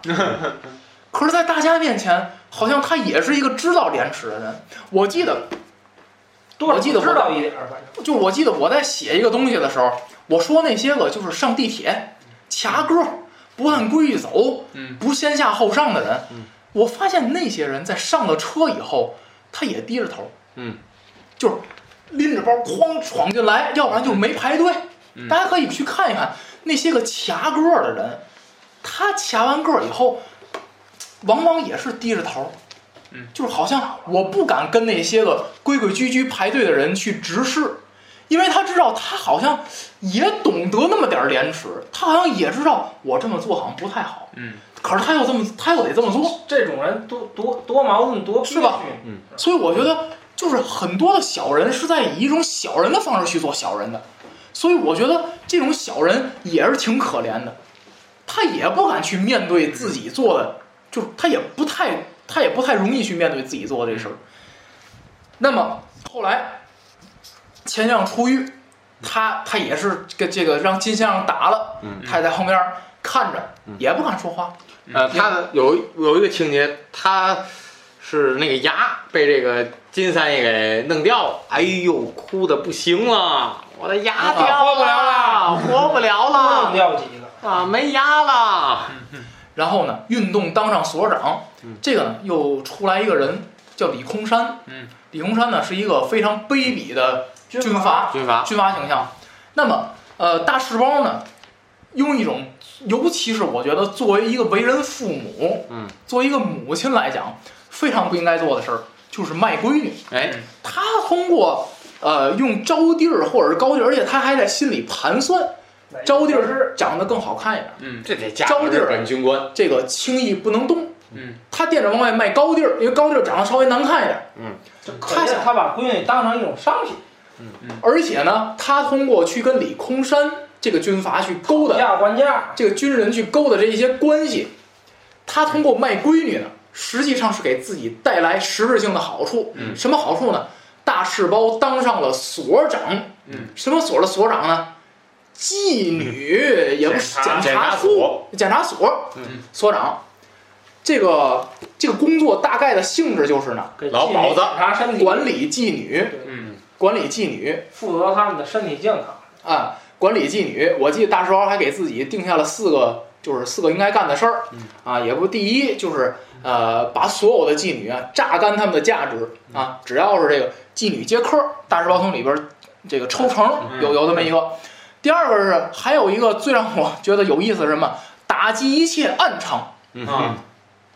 Speaker 4: 可是，在大家面前，好像他也是一个知道廉耻的人。我记得，
Speaker 2: 多少
Speaker 4: 我记得我
Speaker 2: 知道一点儿，反正
Speaker 4: 就我记得我在写一个东西的时候，我说那些个就是上地铁卡个儿不按规矩走，
Speaker 1: 嗯
Speaker 4: 不先下后上的人，
Speaker 3: 嗯
Speaker 4: 我发现那些人在上了车以后，他也低着头，
Speaker 3: 嗯，
Speaker 4: 就是拎着包哐闯进来，要不然就没排队。
Speaker 1: 嗯
Speaker 4: 大家可以去看一看那些个卡个儿的人，他卡完个儿以后，往往也是低着头。
Speaker 1: 嗯，
Speaker 4: 就是好像我不敢跟那些个规规矩矩排队的人去直视，因为他知道他好像也懂得那么点儿廉耻，他好像也知道我这么做好像不太好，
Speaker 1: 嗯。
Speaker 4: 可是他又这么他又得这么做，
Speaker 2: 这种人多多多矛盾，多
Speaker 4: 是吧？
Speaker 3: 嗯。
Speaker 4: 所以我觉得就是很多的小人是在以一种小人的方式去做小人的，所以我觉得这种小人也是挺可怜的，他也不敢去面对自己做的，就是他也不太他也不太容易去面对自己做的这事儿。那么后来钱相出狱，他他也是跟这个让金先生打了，
Speaker 3: 嗯
Speaker 4: 他也在后面看着
Speaker 3: 嗯，
Speaker 4: 也不敢说话。
Speaker 3: 呃，他的有有一个情节，他是那个牙被这个金三爷给弄掉了，哎呦，哭的不行了，我的牙
Speaker 4: 啊
Speaker 3: 掉
Speaker 2: 活不了
Speaker 3: 了，活不了了
Speaker 2: 掉几个。
Speaker 3: 啊，没牙了。
Speaker 4: 然后呢，运动当上所长
Speaker 3: 嗯，
Speaker 4: 这个呢又出来一个人叫李空山。
Speaker 1: 嗯，
Speaker 4: 李空山呢是一个非常卑鄙的军
Speaker 2: 阀
Speaker 4: 阀
Speaker 3: 军阀，
Speaker 4: 军阀形象。那么，呃，大赤包呢，用一种，尤其是我觉得作为一个为人父母，
Speaker 3: 嗯，
Speaker 4: 作为一个母亲来讲，非常不应该做的事儿，就是卖闺女。
Speaker 3: 哎，
Speaker 4: 他通过呃用招娣儿或者是高娣儿，而且他还在心里盘算，招娣儿长得更好看一点，
Speaker 1: 嗯
Speaker 3: 这得嫁给日本军官。
Speaker 4: 这个轻易不能动。
Speaker 1: 嗯
Speaker 4: 他惦着往外卖高地儿，因为高地儿长得稍微难看一点，
Speaker 2: 嗯，他想他把闺女当成一种商品，嗯
Speaker 4: 而且呢，他通过去跟李空山这个军阀去勾搭，
Speaker 2: 价关价，
Speaker 4: 这个军人去勾搭这一些关系，他通过卖闺女呢，实际上是给自己带来实质性的好处。
Speaker 3: 嗯
Speaker 4: 什么好处呢？大赤包当上了所长。
Speaker 1: 嗯，
Speaker 4: 什么所的所长呢？妓女也不是
Speaker 1: 检察
Speaker 3: 检察
Speaker 4: 处
Speaker 3: 所，
Speaker 4: 检察所，
Speaker 3: 嗯。
Speaker 4: 所长。这个这个工作大概的性质就是呢，
Speaker 2: 给
Speaker 3: 老鸨子。
Speaker 2: 检查身体，
Speaker 4: 管理妓女，
Speaker 1: 嗯。
Speaker 4: 管理妓女。
Speaker 2: 负责他们的身体健康。
Speaker 4: 啊，管理妓女。我记得大石包还给自己定下了四个，就是四个应该干的事儿。
Speaker 3: 嗯。
Speaker 4: 啊，也不第一就是呃，把所有的妓女啊榨干他们的价值啊，只要是这个妓女接客，大石包从里边儿这个抽成
Speaker 1: 嗯。
Speaker 4: 有有这么一个。第二个是还有一个最让我觉得有意思是什么？打击一切暗娼，
Speaker 3: 嗯
Speaker 1: 啊，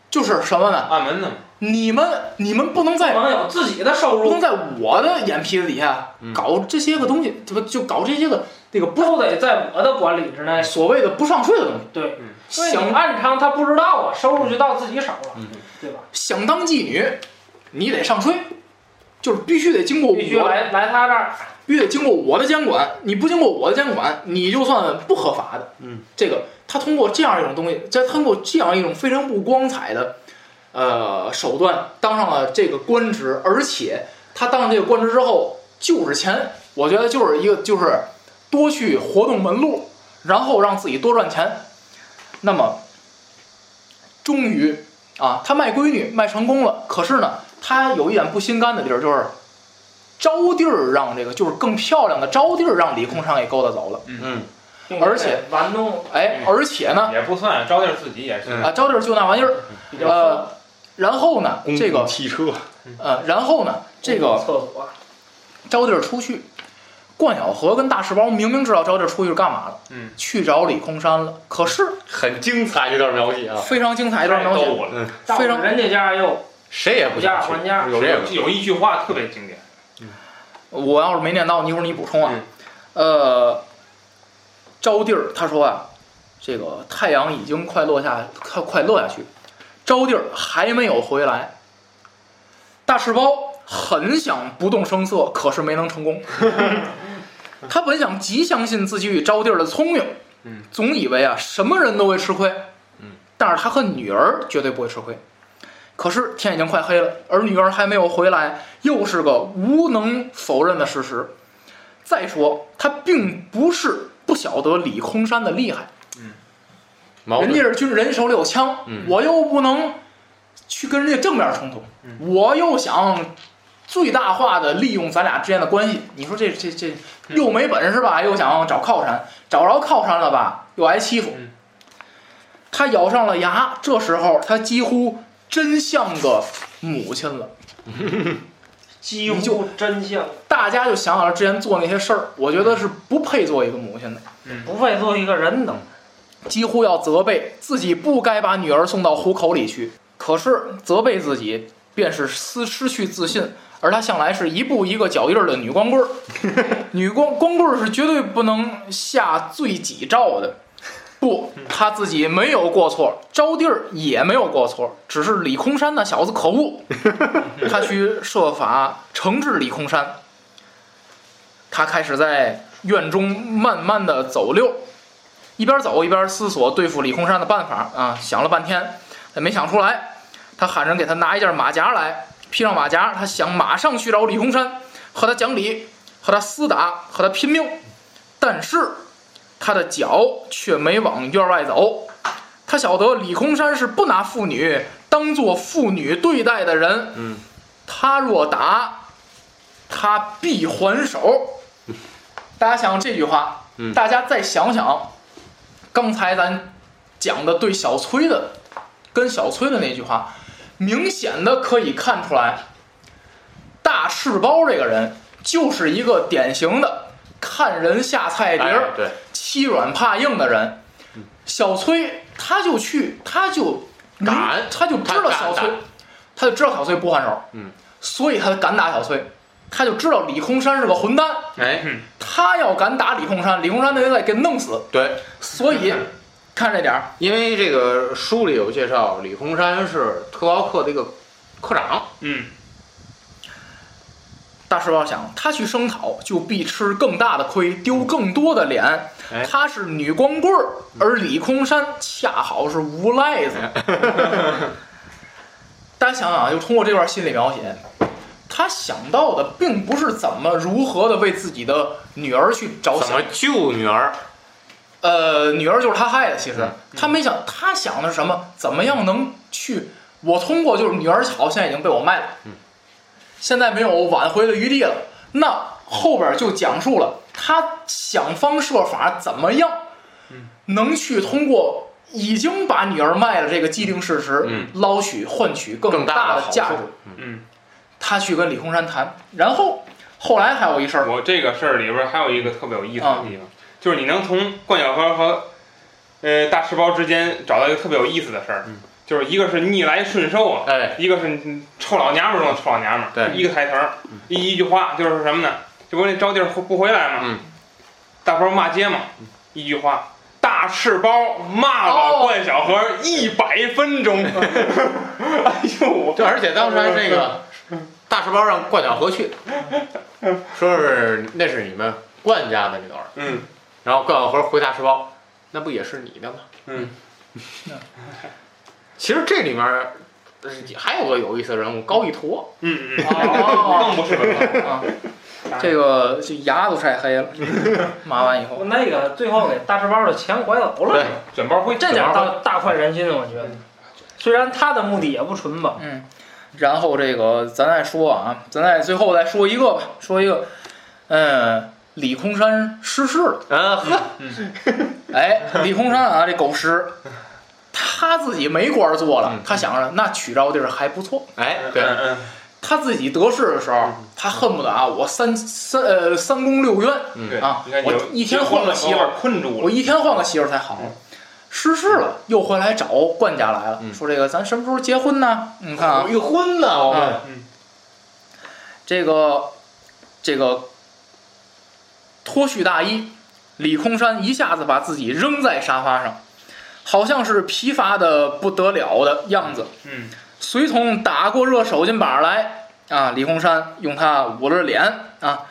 Speaker 4: 就是什么呢？
Speaker 1: 暗门的嘛，
Speaker 4: 你们你们不能在
Speaker 2: 不能有自己的收入
Speaker 4: 不能，在我的眼皮子底下
Speaker 3: 嗯
Speaker 4: 搞这些个东西，怎么就搞这些个这个不
Speaker 2: 都得在我的管理之内。
Speaker 4: 所谓的不上税的东西。
Speaker 2: 对，
Speaker 4: 想
Speaker 2: 暗娼他不知道啊，收入就到自己手了，
Speaker 3: 嗯
Speaker 2: 对吧？
Speaker 4: 想当妓女，你得上税，就是必须得经过我，
Speaker 2: 必须来来他这儿，
Speaker 4: 必须得经过我的监管。你不经过我的监管，你就算不合法的。
Speaker 3: 嗯，
Speaker 4: 这个他通过这样一种东西，再通过这样一种非常不光彩的呃手段，当上了这个官职，而且他当上这个官职之后，就是钱，我觉得就是一个就是多去活动门路，然后让自己多赚钱。那么，终于啊，他卖闺女卖成功了，可是呢，他有一点不心甘的地儿，就是招娣儿让这个就是更漂亮的招娣儿让李空山给勾搭走了。
Speaker 3: 嗯，
Speaker 2: 并
Speaker 4: 而且
Speaker 2: 玩弄
Speaker 4: 哎，而且呢，
Speaker 1: 也不算，招娣自己也是。
Speaker 3: 嗯
Speaker 4: 啊，招娣儿就那玩意儿，呃，然后呢，这个
Speaker 3: 汽车，
Speaker 4: 呃，然后呢，这个
Speaker 2: 厕所。
Speaker 4: 招娣儿出去，冠晓荷跟大赤包明明知道招娣儿出去是干嘛的，
Speaker 1: 嗯，
Speaker 4: 去找李空山了，可是
Speaker 3: 很精彩一段描写啊，
Speaker 4: 非常精彩一段描写，
Speaker 1: 太逗了。
Speaker 2: 到
Speaker 4: 非常
Speaker 2: 人家家又
Speaker 3: 谁也不
Speaker 2: 讨价
Speaker 3: 想去，
Speaker 2: 还价，
Speaker 1: 有
Speaker 3: 谁也不
Speaker 1: 有有一句话特别经典，
Speaker 4: 我要是没念到，一会儿你补充啊。呃，招娣儿他说啊，这个太阳已经快落下，快快落下去，招娣儿还没有回来。大赤包很想不动声色，可是没能成功。他本想极相信自己与招娣儿的聪明，
Speaker 1: 嗯，
Speaker 4: 总以为啊什么人都会吃亏，
Speaker 3: 嗯，
Speaker 4: 但是他和女儿绝对不会吃亏。可是天已经快黑了，而女儿还没有回来，又是个无能否认的事实。再说，他并不是不晓得李空山的厉害，
Speaker 3: 嗯
Speaker 4: 人家是军人，手里有枪，
Speaker 3: 嗯
Speaker 4: 我又不能去跟人家正面冲突，我又想最大化的利用咱俩之间的关系。你说这这这又没本事吧，又想找靠山，找着靠山了吧，又挨欺负
Speaker 1: 嗯。
Speaker 4: 他咬上了牙，这时候他几乎真像个母亲了。
Speaker 2: 几乎真相，
Speaker 4: 大家就想想他之前做那些事儿，我觉得是不配做一个母亲的。
Speaker 2: 不配做一个人的。
Speaker 4: 几乎要责备自己不该把女儿送到虎口里去。可是责备自己便是失失去自信，而她向来是一步一个脚印儿的女光棍儿。女光光棍儿是绝对不能下罪己诏的。不，他自己没有过错，招娣儿也没有过错，只是李空山那小子可恶，他去设法惩治李空山。他开始在院中慢慢的走溜，一边走一边思索对付李空山的办法啊，想了半天，也没想出来。他喊人给他拿一件马甲来，披上马甲，他想马上去找李空山，和他讲理，和他厮打，和他拼命。但是他的脚却没往院外走。他晓得李空山是不拿妇女当做妇女对待的人。
Speaker 3: 嗯，
Speaker 4: 他若打，他必还手。大家想想这句话，
Speaker 3: 嗯
Speaker 4: 大家再想想，刚才咱讲的对小崔的，跟小崔的那句话，明显的可以看出来，大赤包这个人就是一个典型的看人下菜碟儿、
Speaker 3: 哎对，
Speaker 4: 欺软怕硬的人。小崔他就去，他就
Speaker 3: 敢
Speaker 4: 他就知道小崔
Speaker 3: 打，
Speaker 4: 他就知道小崔不还手，
Speaker 3: 嗯，
Speaker 4: 所以他敢打小崔，他就知道李空山是个混蛋，
Speaker 3: 哎，
Speaker 4: 他要敢打李空山，李空山得再给弄死，
Speaker 3: 对，
Speaker 4: 所以看这点儿，
Speaker 3: 因为这个书里有介绍，李空山是特高课的一个科长，
Speaker 1: 嗯，
Speaker 4: 大师要想，他去声讨就必吃更大的亏，丢更多的脸。
Speaker 3: 哎
Speaker 4: 他是女光棍儿，而李空山恰好是无赖子。大家想想啊，就通过这段心理描写，他想到的并不是怎么如何的为自己的女儿去着想
Speaker 3: 怎么，救女儿？
Speaker 4: 呃，女儿就是他害的。其实
Speaker 3: 嗯
Speaker 4: 他没想，他想的是什么？怎么样能去？我通过就是女儿好，现在已经被我卖了，
Speaker 3: 嗯
Speaker 4: 现在没有挽回的余地了。那后边就讲述了他想方设法怎么样
Speaker 3: 嗯。
Speaker 4: 能去通过已经把女儿卖了这个既定事实，
Speaker 3: 嗯。
Speaker 4: 捞取换取更
Speaker 3: 更大的好处。
Speaker 4: 价值。
Speaker 1: 嗯，
Speaker 4: 他去跟李空山谈，然后后来还有一事儿，
Speaker 1: 我这个事儿里边还有一个特别有意思
Speaker 4: 啊
Speaker 1: 的地方，就是你能从冠晓荷和呃大赤包之间找到一个特别有意思的事儿，
Speaker 3: 嗯
Speaker 1: 就是一个是逆来顺受啊，
Speaker 3: 哎，
Speaker 1: 一个是嗯臭老娘们儿中的臭老娘们儿，
Speaker 3: 对
Speaker 1: 一个台词儿，一一句话就是什么呢？就不那招娣儿不回来嘛，
Speaker 3: 嗯
Speaker 1: 大包骂街嘛，一句话，大赤包骂了
Speaker 4: 哦
Speaker 1: 冠晓荷一百分钟。哎呦，我
Speaker 3: 就而且当时还这个大赤包让冠晓荷去，说是那是你们冠家的女儿，
Speaker 1: 嗯
Speaker 3: 然后冠晓荷回大赤包，那不也是你的吗？
Speaker 1: 嗯，
Speaker 3: 其实这里面呃还有个有意思的人物高一坨，
Speaker 1: 嗯嗯，
Speaker 4: 哦
Speaker 1: 更不是了。
Speaker 4: 啊，这个这牙都晒黑了，麻完以后，
Speaker 2: 那个最后给大赤包的钱拐走了
Speaker 3: 对，
Speaker 1: 卷包会
Speaker 2: 这点大大快人心，我觉得。虽然他的目的也不纯吧，
Speaker 4: 嗯，然后这个咱再说啊，咱再最后再说一个吧，说一个，嗯，李空山逝世了。
Speaker 3: 啊呵，
Speaker 4: 哎，李空山啊，这狗屎，他自己没官做了
Speaker 3: 嗯，
Speaker 4: 他想着那取着地儿还不错。
Speaker 3: 哎对，
Speaker 4: 他自己得势的时候，他恨不得啊，我三三呃三宫六院
Speaker 3: 嗯。
Speaker 4: 啊，我一天换个媳妇儿，
Speaker 1: 困住了。
Speaker 4: 我一天换个媳妇儿才好。失势了，又回来找冠家来了，
Speaker 3: 嗯。
Speaker 4: 说这个咱什么时候结婚呢？你看啊，
Speaker 3: 一婚呢，我
Speaker 4: 这个这个脱去大衣，李空山一下子把自己扔在沙发上，好像是疲乏的不得了的样子。
Speaker 1: 嗯
Speaker 4: 随从打过热手巾板来啊，李空山用它捂着脸啊，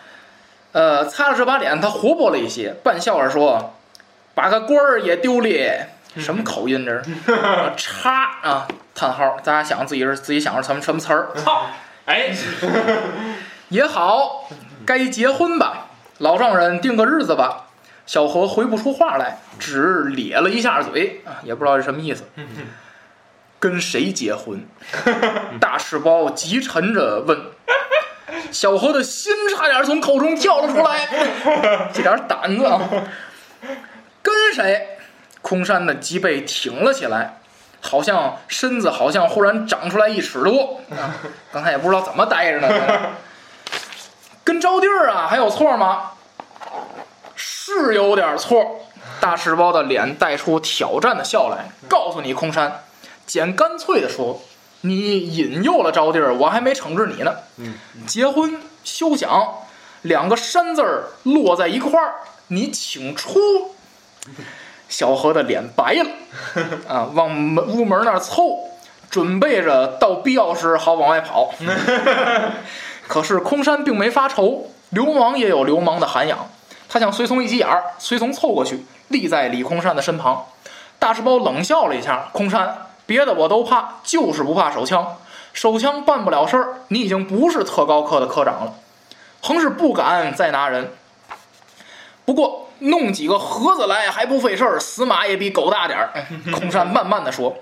Speaker 4: 呃，擦了这把脸，他活泼了一些，半笑着说：“把个官儿也丢咧。”什么口音这是？啊叉啊！叹号！大家想自己是自己想是什么什么词儿？
Speaker 2: 操！
Speaker 1: 哎，
Speaker 4: 也好，该结婚吧，老丈人定个日子吧。小何回不出话来，只咧了一下嘴啊，也不知道是什么意思。跟谁结婚？大赤包急沉着问。小何的心差点从口中跳了出来，这点胆子啊！跟谁？空山的脊背挺了起来，好像身子好像忽然长出来一尺多啊！刚才也不知道怎么待着呢。跟招弟儿啊，还有错吗？是有点错。大赤包的脸带出挑战的笑来，告诉你，空山，简干脆的说，你引诱了招弟儿，我还没惩治你呢。
Speaker 3: 嗯，
Speaker 4: 结婚休想，两个山字儿落在一块儿，你请出。小何的脸白了，啊，往门屋门那儿凑，准备着到必要时好往外跑。可是空山并没发愁，流氓也有流氓的涵养。他向随从一急眼儿，随从凑过去，立在李空山的身旁。大赤包冷笑了一下：“空山，别的我都怕，就是不怕手枪。手枪办不了事儿，你已经不是特高科的科长了，横是不敢再拿人。不过弄几个盒子来还不费事儿，死马也比狗大点儿。”空山慢慢的说。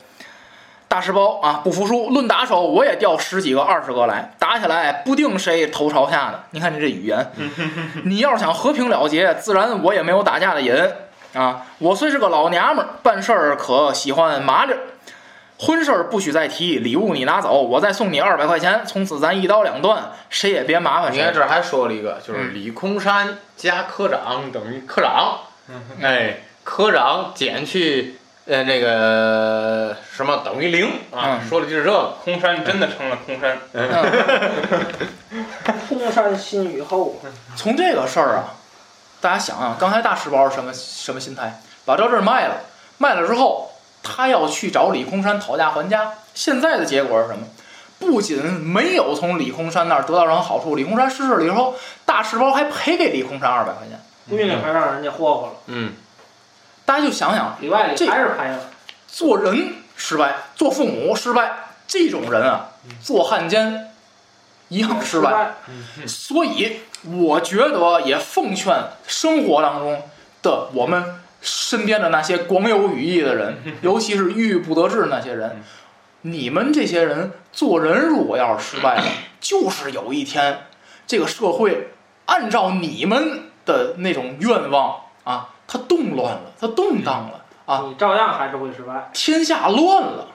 Speaker 4: 大师包啊，不服输，论打手，我也调十几个、二十个来，打起来不定谁头朝下呢。你看你这语言，你要是想和平了结，自然我也没有打架的瘾啊。我虽是个老娘们儿，办事儿可喜欢麻利儿。婚事儿不许再提，礼物你拿走，我再送你二百块钱，从此咱一刀两断，谁也别麻烦谁。
Speaker 3: 你看这还说了一个，就是
Speaker 4: 嗯
Speaker 3: 李空山加科长等于科长，哎，科长减去呃那个什么等于零啊，
Speaker 4: 嗯
Speaker 3: 说的就是这个。
Speaker 1: 空山真的成了空山。
Speaker 4: 嗯
Speaker 2: 空山新雨后，
Speaker 4: 从这个事儿啊，大家想想，刚才大赤包是什么什么心态？把这地儿卖了，卖了之后，他要去找李空山讨价还价。现在的结果是什么？不仅没有从李空山那儿得到什么好处，李空山逝世了以后，大赤包还赔给李空山二百块钱。
Speaker 2: 运里还让人家霍霍了，
Speaker 3: 嗯，
Speaker 4: 大家就想想，
Speaker 2: 里外里
Speaker 4: 这
Speaker 2: 还是拍了。
Speaker 4: 做人失败，做父母失败，这种人啊，做汉奸一样失败。所以我觉得也奉劝生活当中的我们身边的那些广有羽翼的人，尤其是郁郁不得志那些人，你们这些人做人如果要是失败了，就是有一天这个社会按照你们的那种愿望啊，它动乱了，它动荡了啊，
Speaker 2: 你照样还是会失败。
Speaker 4: 天下乱了，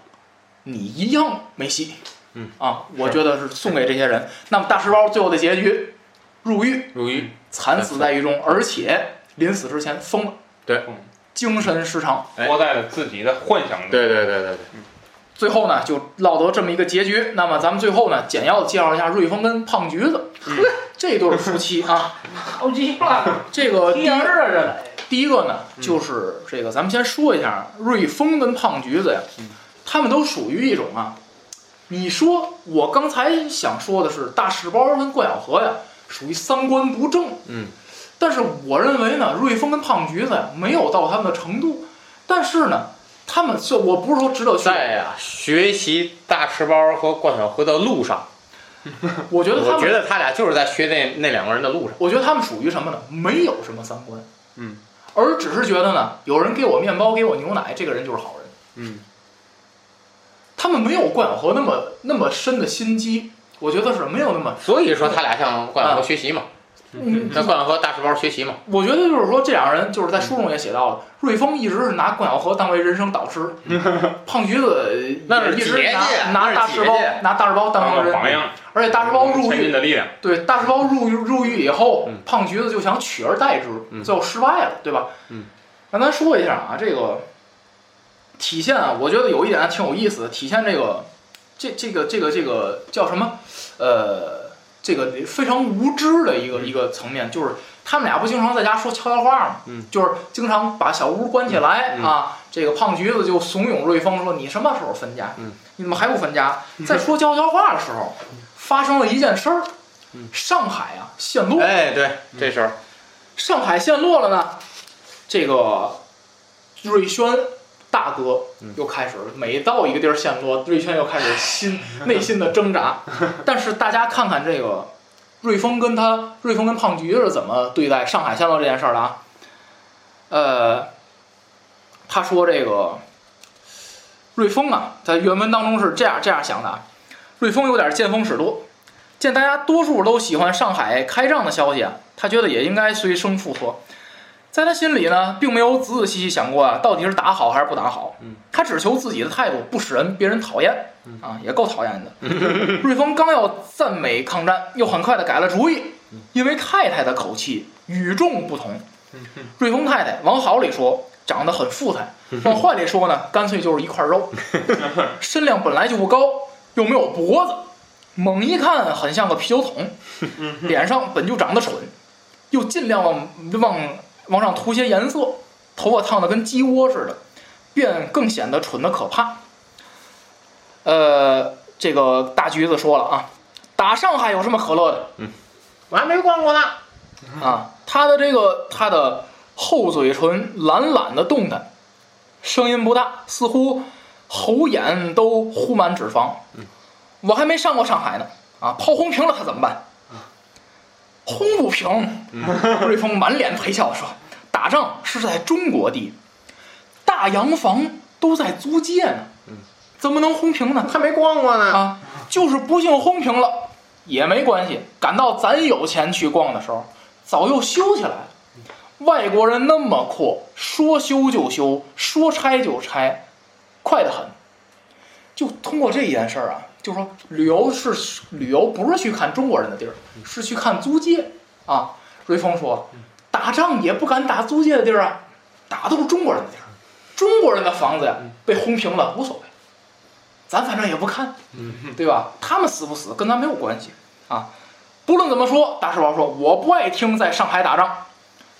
Speaker 4: 你一样没戏。
Speaker 3: 嗯
Speaker 4: 啊，我觉得是送给这些人。那么大石包最后的结局，入狱，
Speaker 3: 入狱，
Speaker 4: 惨死在狱中，而且临死之前疯了，
Speaker 3: 对，
Speaker 4: 精神失常。
Speaker 3: 哎
Speaker 1: 活在了自己的幻想中。
Speaker 3: 对对对对对，
Speaker 4: 最后呢就落得这么一个结局。那么咱们最后呢，简要的介绍一下瑞丰跟胖橘子、这对夫妻啊。
Speaker 2: 好极了，
Speaker 4: 这个第一
Speaker 2: 天儿啊，这得
Speaker 4: 第一个呢，就是这个，咱们先说一下瑞丰跟胖橘子呀，他们都属于一种啊。你说我刚才想说的是大赤包跟冠晓荷呀，属于三观不正。
Speaker 3: 嗯。
Speaker 4: 但是我认为呢，瑞丰跟胖橘子呀，没有到他们的程度。但是呢，他们这我不是说值得学，
Speaker 3: 在呀学习大赤包和冠晓荷的路上，
Speaker 4: 我觉得他们，
Speaker 3: 我觉得他俩就是在学那那两个人的路上。
Speaker 4: 我觉得他们属于什么呢？没有什么三观，
Speaker 1: 嗯，
Speaker 4: 而只是觉得呢，有人给我面包，给我牛奶，这个人就是好人。
Speaker 1: 嗯，
Speaker 4: 他们没有冠晓荷那么那么深的心机，我觉得是没有那么。
Speaker 3: 所以说他俩向冠晓荷学习嘛，
Speaker 4: 嗯，
Speaker 3: 向冠晓荷大赤包学习嘛。
Speaker 4: 我觉得就是说，这两个人就是在书中也写到了，瑞丰一直是拿冠晓荷当为人生导师，胖橘子
Speaker 3: 那是
Speaker 4: 一直拿拿大赤包拿大赤包当
Speaker 1: 榜样，
Speaker 4: 而且大赤包入狱，
Speaker 1: 的力量。
Speaker 4: 对大赤包入狱入狱以后
Speaker 3: 嗯，
Speaker 4: 胖橘子就想取而代之，
Speaker 3: 嗯
Speaker 4: 最后失败了，对吧？
Speaker 3: 嗯，
Speaker 4: 那咱说一下啊，这个体现啊，我觉得有一点挺有意思的，体现这个这这个这个这个叫什么？呃，这个非常无知的一个、一个层面，就是他们俩不经常在家说悄悄话吗？
Speaker 3: 嗯，
Speaker 4: 就是经常把小屋关起来、
Speaker 3: 嗯
Speaker 4: 啊。这个胖橘子就怂恿瑞丰说：“你什么时候分家？
Speaker 3: 嗯，
Speaker 4: 你怎么还不分家？”在说悄悄话的时候，发生了一件事儿，
Speaker 3: 嗯
Speaker 4: 上海啊陷落。
Speaker 3: 哎，对，这时候
Speaker 4: 上海陷落了呢，这个瑞轩大哥
Speaker 3: 嗯
Speaker 4: 又开始每到一个地儿陷落，瑞轩又开始心 内心的挣扎。但是大家看看这个瑞丰跟他瑞丰跟胖菊是怎么对待上海陷落这件事儿的啊？呃，他说这个瑞丰啊，在原文当中是这样这样想的啊，瑞丰有点见风使舵。见大家多数都喜欢上海开仗的消息啊，他觉得也应该随声附和。在他心里呢，并没有仔仔细细想过啊，到底是打好还是不打好。
Speaker 3: 嗯，
Speaker 4: 他只求自己的态度不使人别人讨厌。啊，也够讨厌的。瑞丰刚要赞美抗战，又很快的改了主意，因为太太的口气与众不同。瑞丰太太往好里说长得很富态，往坏里说呢，干脆就是一块肉。身量本来就不高，又没有脖子，猛一看很像个啤酒桶。脸上本就长得蠢，又尽量往往往上涂些颜色，头发烫的跟鸡窝似的，便更显得蠢的可怕。呃，这个大橘子说了啊，打上海有什么可乐的
Speaker 3: 我还没逛过呢。
Speaker 4: 啊？他的这个他的厚嘴唇懒懒的动弹，声音不大，似乎喉眼都糊满脂肪。我还没上过上海呢啊，炮轰平了他怎么办？轰不平，瑞丰满脸陪笑地说：“打仗是在中国地，大洋房都在租界呢，怎么能轰平呢？
Speaker 3: 还没逛过呢。
Speaker 4: 啊，就是不幸轰平了也没关系。赶到咱有钱去逛的时候，早又修起来了。外国人那么阔，说修就修，说拆就拆，快得很。就通过这件事儿啊，就说旅游是旅游，不是去看中国人的地儿，是去看租界啊。瑞丰说，打仗也不敢打租界的地儿啊，打都是中国人的地儿。中国人的房子呀，被轰平了无所谓，咱反正也不看，对吧？他们死不死跟咱没有关系啊。不论怎么说，大世宝说我不爱听在上海打仗，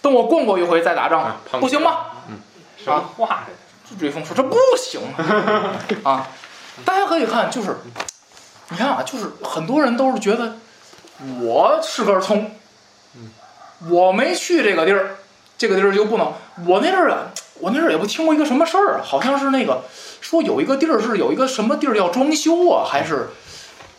Speaker 4: 等我逛过一回再打仗，
Speaker 3: 啊
Speaker 4: 不行吗？
Speaker 1: 什么话呀？
Speaker 4: 瑞峰说这不行啊！啊，大家可以看，就是你看啊，就是很多人都是觉得我是根葱，我没去这个地儿，这个地儿就不能。我那阵儿啊，我那阵儿也不听过一个什么事儿啊，好像是那个说有一个地儿是有一个什么地儿要装修啊，还是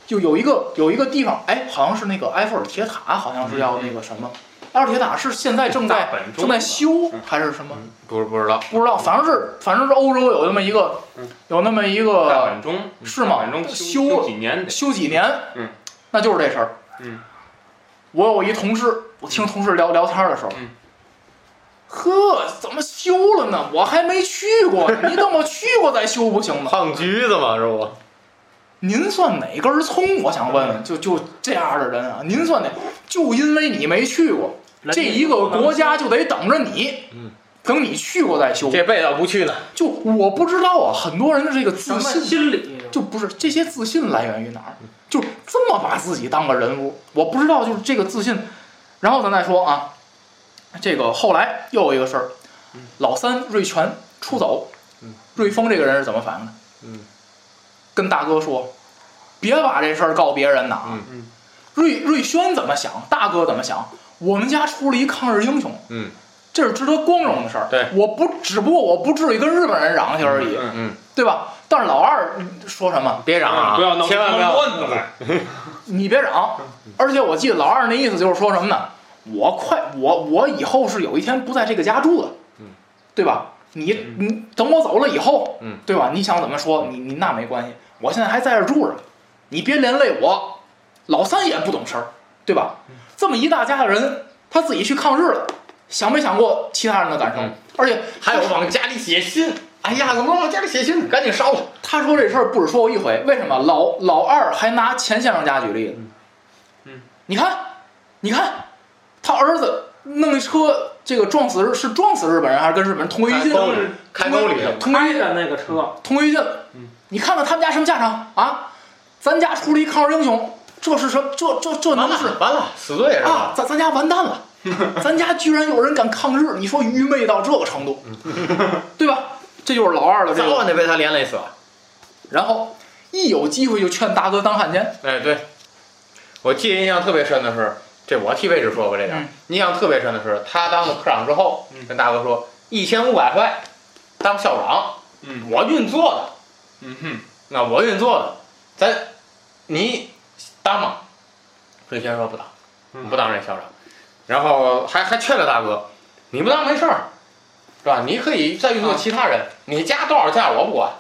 Speaker 4: 就有一个有一个地方，哎，好像是那个埃菲尔铁塔，好像是要那个什么。埃菲尔铁塔是现在正在正在修还是什么？
Speaker 3: 不是不知道，
Speaker 4: 不知道，反正是反正是欧洲有那么一个，有那么一
Speaker 1: 大
Speaker 4: 个
Speaker 1: 本钟
Speaker 4: 是吗
Speaker 1: 大本钟
Speaker 4: 修
Speaker 1: 修修几年？
Speaker 4: 修几年，
Speaker 1: 嗯，
Speaker 4: 那就是这事儿。
Speaker 1: 嗯，
Speaker 4: 我有一同事，我听同事聊聊天的时候，
Speaker 1: 嗯
Speaker 4: 呵，怎么修了呢？我还没去过，你等我去过再修不行吗？
Speaker 3: 胖橘子嘛，是不？
Speaker 4: 您算哪根葱？我想问问，就就这样的人啊，您算哪？就因为你没去过，这一个国家就得等着你，
Speaker 3: 嗯，
Speaker 4: 等你去过再修。
Speaker 3: 这辈子不去呢。
Speaker 4: 就我不知道啊，很多人的这个自信
Speaker 2: 心理？
Speaker 4: 就不是这些自信来源于哪儿？就这么把自己当个人物，我不知道就是这个自信。然后咱再说啊，这个后来又有一个事儿，老三瑞全出走，瑞丰这个人是怎么反应的？
Speaker 3: 嗯，
Speaker 4: 跟大哥说，别把这事儿告别人呐。啊
Speaker 3: 嗯
Speaker 1: 嗯
Speaker 4: 瑞瑞轩怎么想？大哥怎么想？我们家出了一抗日英雄，
Speaker 3: 嗯，
Speaker 4: 这是值得光荣的事儿。
Speaker 3: 对，
Speaker 4: 我不只不过我不至于跟日本人嚷去而已，
Speaker 1: 嗯
Speaker 3: 嗯，
Speaker 4: 对吧？但是老二说什么？
Speaker 3: 别嚷啊，
Speaker 1: 不要弄
Speaker 3: 千万不要。
Speaker 1: 乱子来。
Speaker 4: 你别嚷。而且我记得老二那意思就是说什么呢？我快，我我以后是有一天不在这个家住的，
Speaker 3: 嗯，
Speaker 4: 对吧？你你等我走了以后，
Speaker 3: 嗯，
Speaker 4: 对吧？你想怎么说？你你那没关系，我现在还在这儿住着，你别连累我。老三也不懂事儿，对吧？这么一大家的人，他自己去抗日了，想没想过其他人的感受？
Speaker 3: 嗯
Speaker 4: 而且
Speaker 3: 还有往家里写信，哎呀，怎么往家里写信？赶紧烧了。
Speaker 4: 他说这事儿不止说过一回，为什么？老老二还拿钱先生家举例子。
Speaker 1: 嗯，
Speaker 4: 你看，你看，他儿子弄一车，这个撞死是撞死日本人，还是跟日本人同归于尽？
Speaker 3: 沟里开沟里
Speaker 2: 的那个车，
Speaker 4: 同归于尽。
Speaker 1: 嗯，
Speaker 4: 你看看他们家什么下场啊？咱家出了一抗日英雄，这是什么？这这这
Speaker 3: 完
Speaker 4: 能是
Speaker 3: 了完了，死罪是
Speaker 4: 啊
Speaker 3: 吧？？
Speaker 4: 咱咱家完蛋了，咱家居然有人敢抗日，你说愚昧到这个程度，对吧？这就是老二的这个。
Speaker 3: 早晚得被他连累死了。
Speaker 4: 然后一有机会就劝大哥当汉奸。
Speaker 3: 哎，对，我记得印象特别深的是，这我替位置说过这点印象特别深的是，他当了科长之后，跟大哥说一千五百块当校长，
Speaker 1: 嗯。
Speaker 3: 我运作的，
Speaker 1: 嗯哼，
Speaker 3: 那我运作的，咱你当吗？瑞轩说不当，
Speaker 1: 嗯。
Speaker 3: 不当这校长，然后还还劝了大哥，你不当没事儿，是吧？你可以再运作其他人，你加多少价我不管。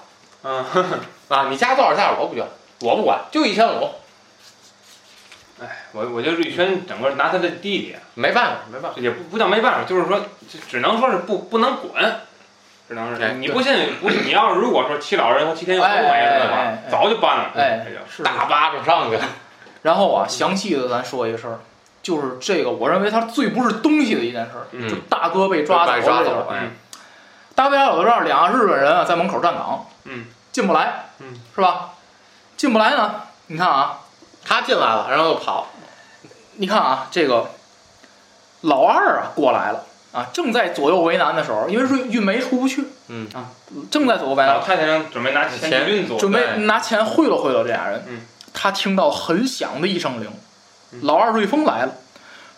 Speaker 1: 嗯，
Speaker 3: 啊，你加多少价我不管，我不管，就一千五，
Speaker 1: 哎，我我觉得瑞轩整个拿他的弟弟，
Speaker 3: 没办法，没办法。
Speaker 1: 也不不叫没办法，就是说，就只能说是不不能滚，只能
Speaker 3: 哎
Speaker 1: 是你不信，不是你要是如果说七老人和七天佑都没了的话
Speaker 4: 哎哎。哎，
Speaker 1: 早就搬了，
Speaker 4: 哎
Speaker 3: 大巴掌上去。了，
Speaker 4: 然后啊，详细的咱说一个事儿，就是这个，我认为他最不是东西的一件事就大哥被抓走
Speaker 3: 被抓走
Speaker 4: 了这个。
Speaker 3: 哎。
Speaker 4: 大哥家有的这儿俩日本人啊，在门口站岗，
Speaker 1: 嗯，
Speaker 4: 进不来，
Speaker 1: 嗯，
Speaker 4: 是吧？进不来呢，你看啊，
Speaker 3: 他进来了，然后又跑，
Speaker 4: 你看啊，这个老二啊过来了啊，正在左右为难的时候，因为运运煤出不去，
Speaker 3: 嗯。
Speaker 4: 啊，正在左右为难。
Speaker 1: 老，太太让准备拿钱运作，
Speaker 4: 准备拿钱贿赂贿赂这俩人。
Speaker 1: 嗯。
Speaker 4: 他听到很响的一声铃，
Speaker 1: 嗯
Speaker 4: 老二瑞丰来了。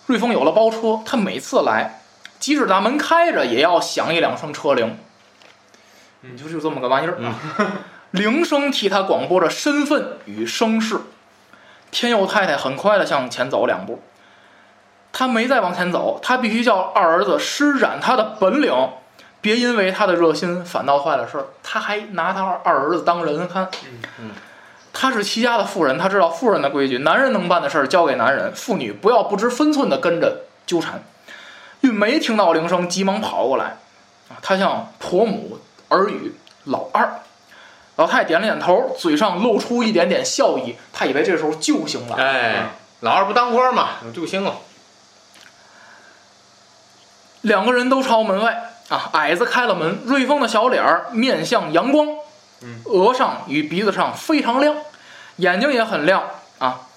Speaker 4: 瑞丰有了包车，他每次来，即使大门开着，也要响一两声车铃。
Speaker 1: 嗯
Speaker 4: 你就是这么个玩意儿啊！铃声替他广播着身份与声势。天佑太太很快的向前走两步，他没再往前走，他必须叫二儿子施展他的本领，别因为他的热心反倒坏了事儿。他还拿他二儿子当人看。
Speaker 3: 嗯
Speaker 4: 他是齐家的妇人，他知道妇人的规矩，男人能办的事儿交给男人，妇女不要不知分寸的跟着纠缠。玉梅听到铃声，急忙跑过来，啊，她向婆母耳语老二。老太点了点头，嘴上露出一点点笑意，她以为这时候救星来了。
Speaker 3: 哎，老二不当官嘛，有救星了，
Speaker 4: 两个人都朝门外啊，矮子开了门，瑞丰的小脸儿面向阳光，
Speaker 1: 嗯，
Speaker 4: 额上与鼻子上非常亮，眼睛也很亮啊，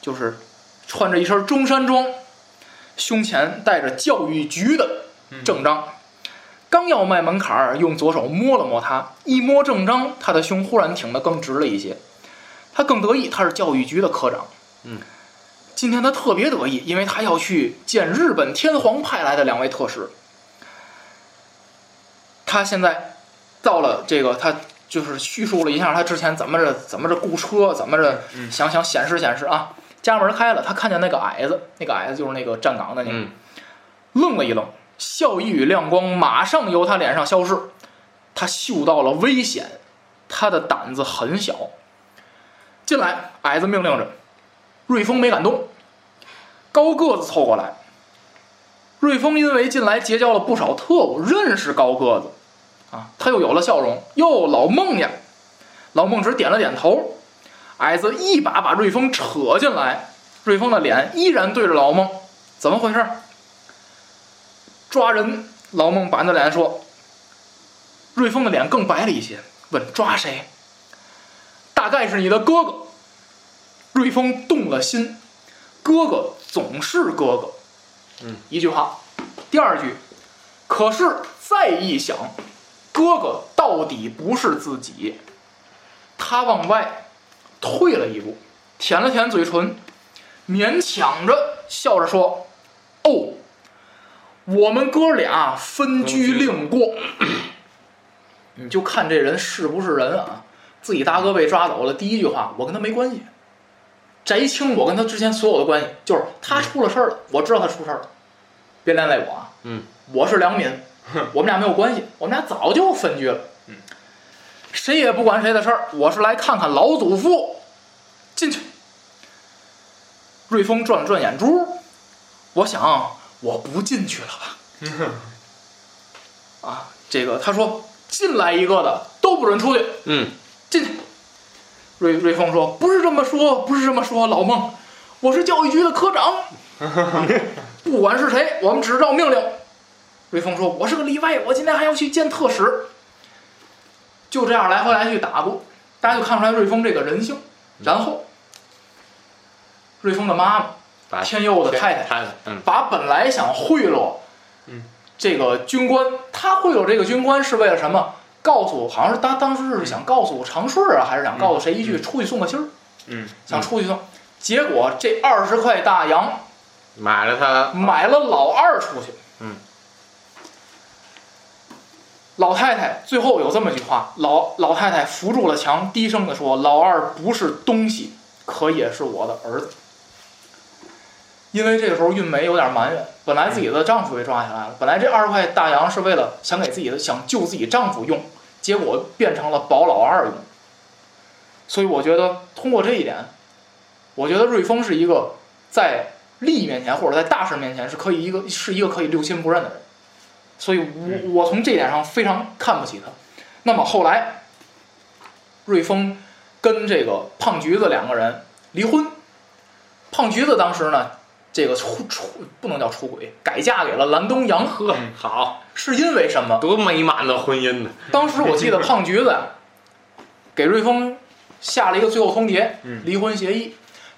Speaker 4: 就是穿着一身中山装，胸前带着教育局的正章。刚要迈门槛儿，用左手摸了摸他，一摸正章，他的胸忽然挺得更直了一些。他更得意，他是教育局的科长。
Speaker 3: 嗯，
Speaker 4: 今天他特别得意，因为他要去见日本天皇派来的两位特使。他现在到了这个，他就是叙述了一下他之前怎么着怎么着雇车，怎么着
Speaker 1: 嗯
Speaker 4: 想想显示显示啊。家门开了，他看见那个矮子，那个矮子就是那个站岗的那个，
Speaker 3: 嗯，
Speaker 4: 愣了一愣，笑意与亮光马上由他脸上消失。他嗅到了危险，他的胆子很小。进来，矮子命令着，瑞丰没敢动。高个子凑过来，瑞丰因为进来结交了不少特务，认识高个子，啊，他又有了笑容。哟，老孟呀！老孟只点了点头。矮子一把把瑞丰扯进来，瑞丰的脸依然对着老孟，怎么回事？抓人老孟板着脸说：“瑞丰的脸更白了一些，问抓谁？大概是你的哥哥。”瑞丰动了心，哥哥总是哥哥。
Speaker 3: 嗯，
Speaker 4: 一句话。第二句，可是再一想，哥哥到底不是自己。他往外退了一步，舔了舔嘴唇，勉强着笑着说：“哦，我们哥俩分居另过。”你就看这人是不是人啊？自己大哥被抓走了，第一句话我跟他没关系，摘清我跟他之前所有的关系，就是他出了事儿了，我知道他出事儿了，别连累我啊。
Speaker 3: 嗯，
Speaker 4: 我是良民，我们俩没有关系，我们俩早就分居了。
Speaker 1: 嗯，
Speaker 4: 谁也不管谁的事儿，我是来看看老祖父。进去。瑞丰转了转眼珠，我想我不进去了吧。啊，这个他说进来一个的都不准出去。
Speaker 3: 嗯，
Speaker 4: 进去。瑞瑞丰说：“不是这么说，不是这么说，老孟，我是教育局的科长，不管是谁，我们只照命令。”瑞丰说：“我是个例外，我今天还要去见特使。”就这样来回来去打过，大家就看出来瑞丰这个人性。然后，瑞丰的妈妈
Speaker 3: 把
Speaker 4: 天佑的太太
Speaker 3: 嗯
Speaker 4: 把本来想贿赂，
Speaker 1: 嗯，
Speaker 4: 这个军官，他贿赂这个军官是为了什么？告诉好像是他当时是想告诉长顺啊，还是想告诉谁一句出去送个信儿，
Speaker 1: 嗯，
Speaker 4: 想出去送。结果这二十块大洋
Speaker 3: 买了他，
Speaker 4: 买了老二出去。
Speaker 3: 嗯。
Speaker 4: 老太太最后有这么句话，老老太太扶住了墙，低声地说：“老二不是东西，可也是我的儿子。”因为这个时候韵梅有点埋怨，本来自己的丈夫被抓起来了，本来这二十块大洋是为了想给自己的想救自己丈夫用，结果变成了保老二用。所以我觉得通过这一点，我觉得瑞丰是一个在利益面前或者在大事面前是可以一个是一个可以六亲不认的人，所以我我从这点上非常看不起他。那么后来，瑞丰跟这个胖橘子两个人离婚，胖橘子当时呢，这个出出不能叫出轨，改嫁给了蓝东阳，
Speaker 3: 呵，好，
Speaker 4: 是因为什么？
Speaker 3: 多美满的婚姻呢！
Speaker 4: 当时我记得胖橘子呀给瑞丰下了一个最后通牒
Speaker 1: 嗯，
Speaker 4: 离婚协议。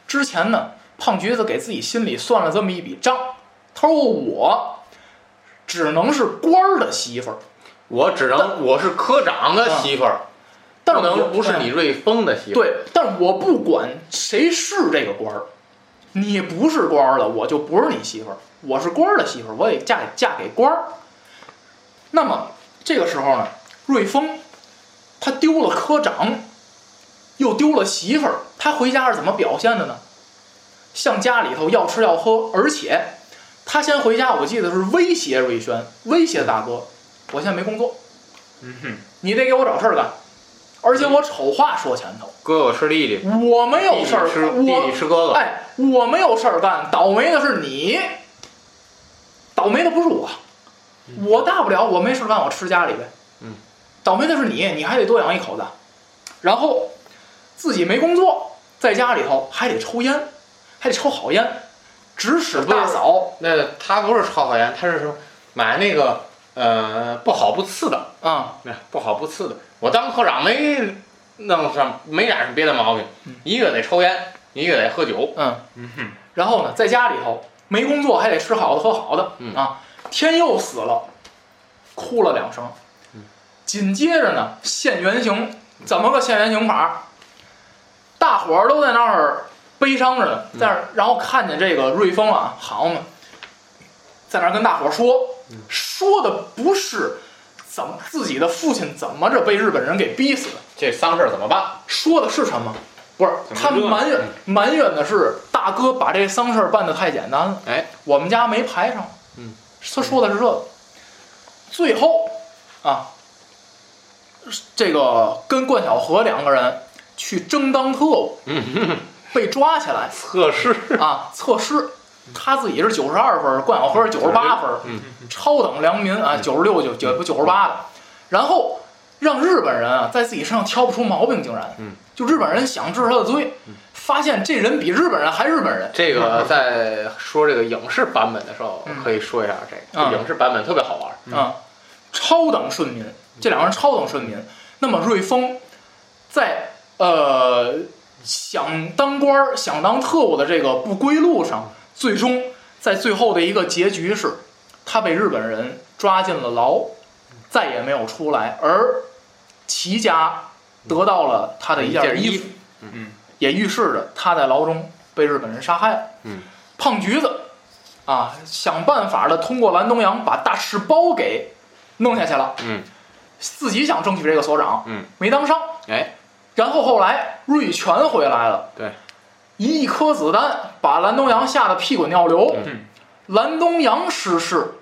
Speaker 4: 之前呢，胖橘子给自己心里算了这么一笔账，他说我只能是官儿的媳妇儿，
Speaker 3: 我只能我是科长的媳妇儿，
Speaker 4: 但是我
Speaker 3: 不能不是你瑞丰的媳妇儿。
Speaker 4: 对，但我不管谁是这个官儿，你不是官儿了，我就不是你媳妇儿。我是官儿的媳妇儿，我得嫁给嫁给官儿。那么这个时候呢，瑞丰他丢了科长，又丢了媳妇儿，他回家是怎么表现的呢？向家里头要吃要喝，而且他先回家，我记得是威胁瑞轩，威胁大哥，我现在没工作，
Speaker 1: 嗯哼，
Speaker 4: 你得给我找事儿干，而且我丑话说前头。
Speaker 3: 哥哥吃弟弟，
Speaker 4: 我没有事儿，
Speaker 3: 弟弟吃弟弟吃哥哥。
Speaker 4: 哎，我没有事儿干，倒霉的是你，倒霉的不是我，我大不了我没事儿干，我吃家里呗。
Speaker 3: 嗯，
Speaker 4: 倒霉的是你，你还得多养一口子，然后自己没工作，在家里头还得抽烟，还得抽好烟，指使大嫂
Speaker 3: 那他不是抽好烟，他是说买那个呃不好不次的，
Speaker 4: 啊、
Speaker 3: 那不好不次的。我当科长没弄上没染上别的毛病
Speaker 4: 嗯，
Speaker 3: 一个得抽烟，一个得喝酒。
Speaker 4: 嗯，
Speaker 1: 嗯哼，
Speaker 4: 然后呢，在家里头没工作，还得吃好的喝好的、
Speaker 3: 嗯
Speaker 4: 啊。天佑死了，哭了两声
Speaker 3: 嗯。
Speaker 4: 紧接着呢，现原形，怎么个现原形法？大伙儿都在那儿悲伤着呢，在那儿，然后看见这个瑞丰啊，好嘛，在那儿跟大伙儿说，
Speaker 3: 嗯
Speaker 4: 说的不是怎么自己的父亲怎么着被日本人给逼死的，
Speaker 3: 这丧事儿怎么办？
Speaker 4: 说的是什么？不是，他埋怨埋怨的是大哥把这丧事儿办得太简单了，
Speaker 3: 哎，
Speaker 4: 我们家没排上。
Speaker 3: 嗯，
Speaker 4: 他说的是这个。最后啊，这个跟冠晓荷两个人去争当特务，
Speaker 3: 嗯，
Speaker 4: 被抓起来
Speaker 3: 测试。
Speaker 4: 啊，测试。他自己是九十二分，冠晓荷是九十八分，
Speaker 3: 嗯
Speaker 4: 超等良民啊，九十六九九不九十八的。然后让日本人啊在自己身上挑不出毛病，竟然，
Speaker 3: 嗯，
Speaker 4: 就日本人想治他的罪，发现这人比日本人还日本人，
Speaker 3: 这个 在说这个影视版本的时候
Speaker 4: 嗯，
Speaker 3: 可以说一下这个，影视版本特别好玩。
Speaker 4: 啊，超等顺民，这两个人超等顺民。那么瑞丰在呃想当官儿、想当特务的这个不归路上，最终在最后的一个结局是，他被日本人抓进了牢，再也没有出来，而齐家得到了他的一件衣服
Speaker 3: 一件衣服，
Speaker 1: 嗯，
Speaker 4: 也预示着他在牢中被日本人杀害。了。
Speaker 3: 嗯，
Speaker 4: 胖橘子。啊，想办法的通过蓝东阳把大赤包给弄下去了。
Speaker 3: 嗯，
Speaker 4: 自己想争取这个所长，
Speaker 3: 嗯，
Speaker 4: 没当上。
Speaker 3: 哎，
Speaker 4: 然后后来瑞全回来了，
Speaker 3: 对，
Speaker 4: 一颗子弹把蓝东阳吓得屁滚尿流。
Speaker 1: 嗯。
Speaker 4: 蓝东阳失势，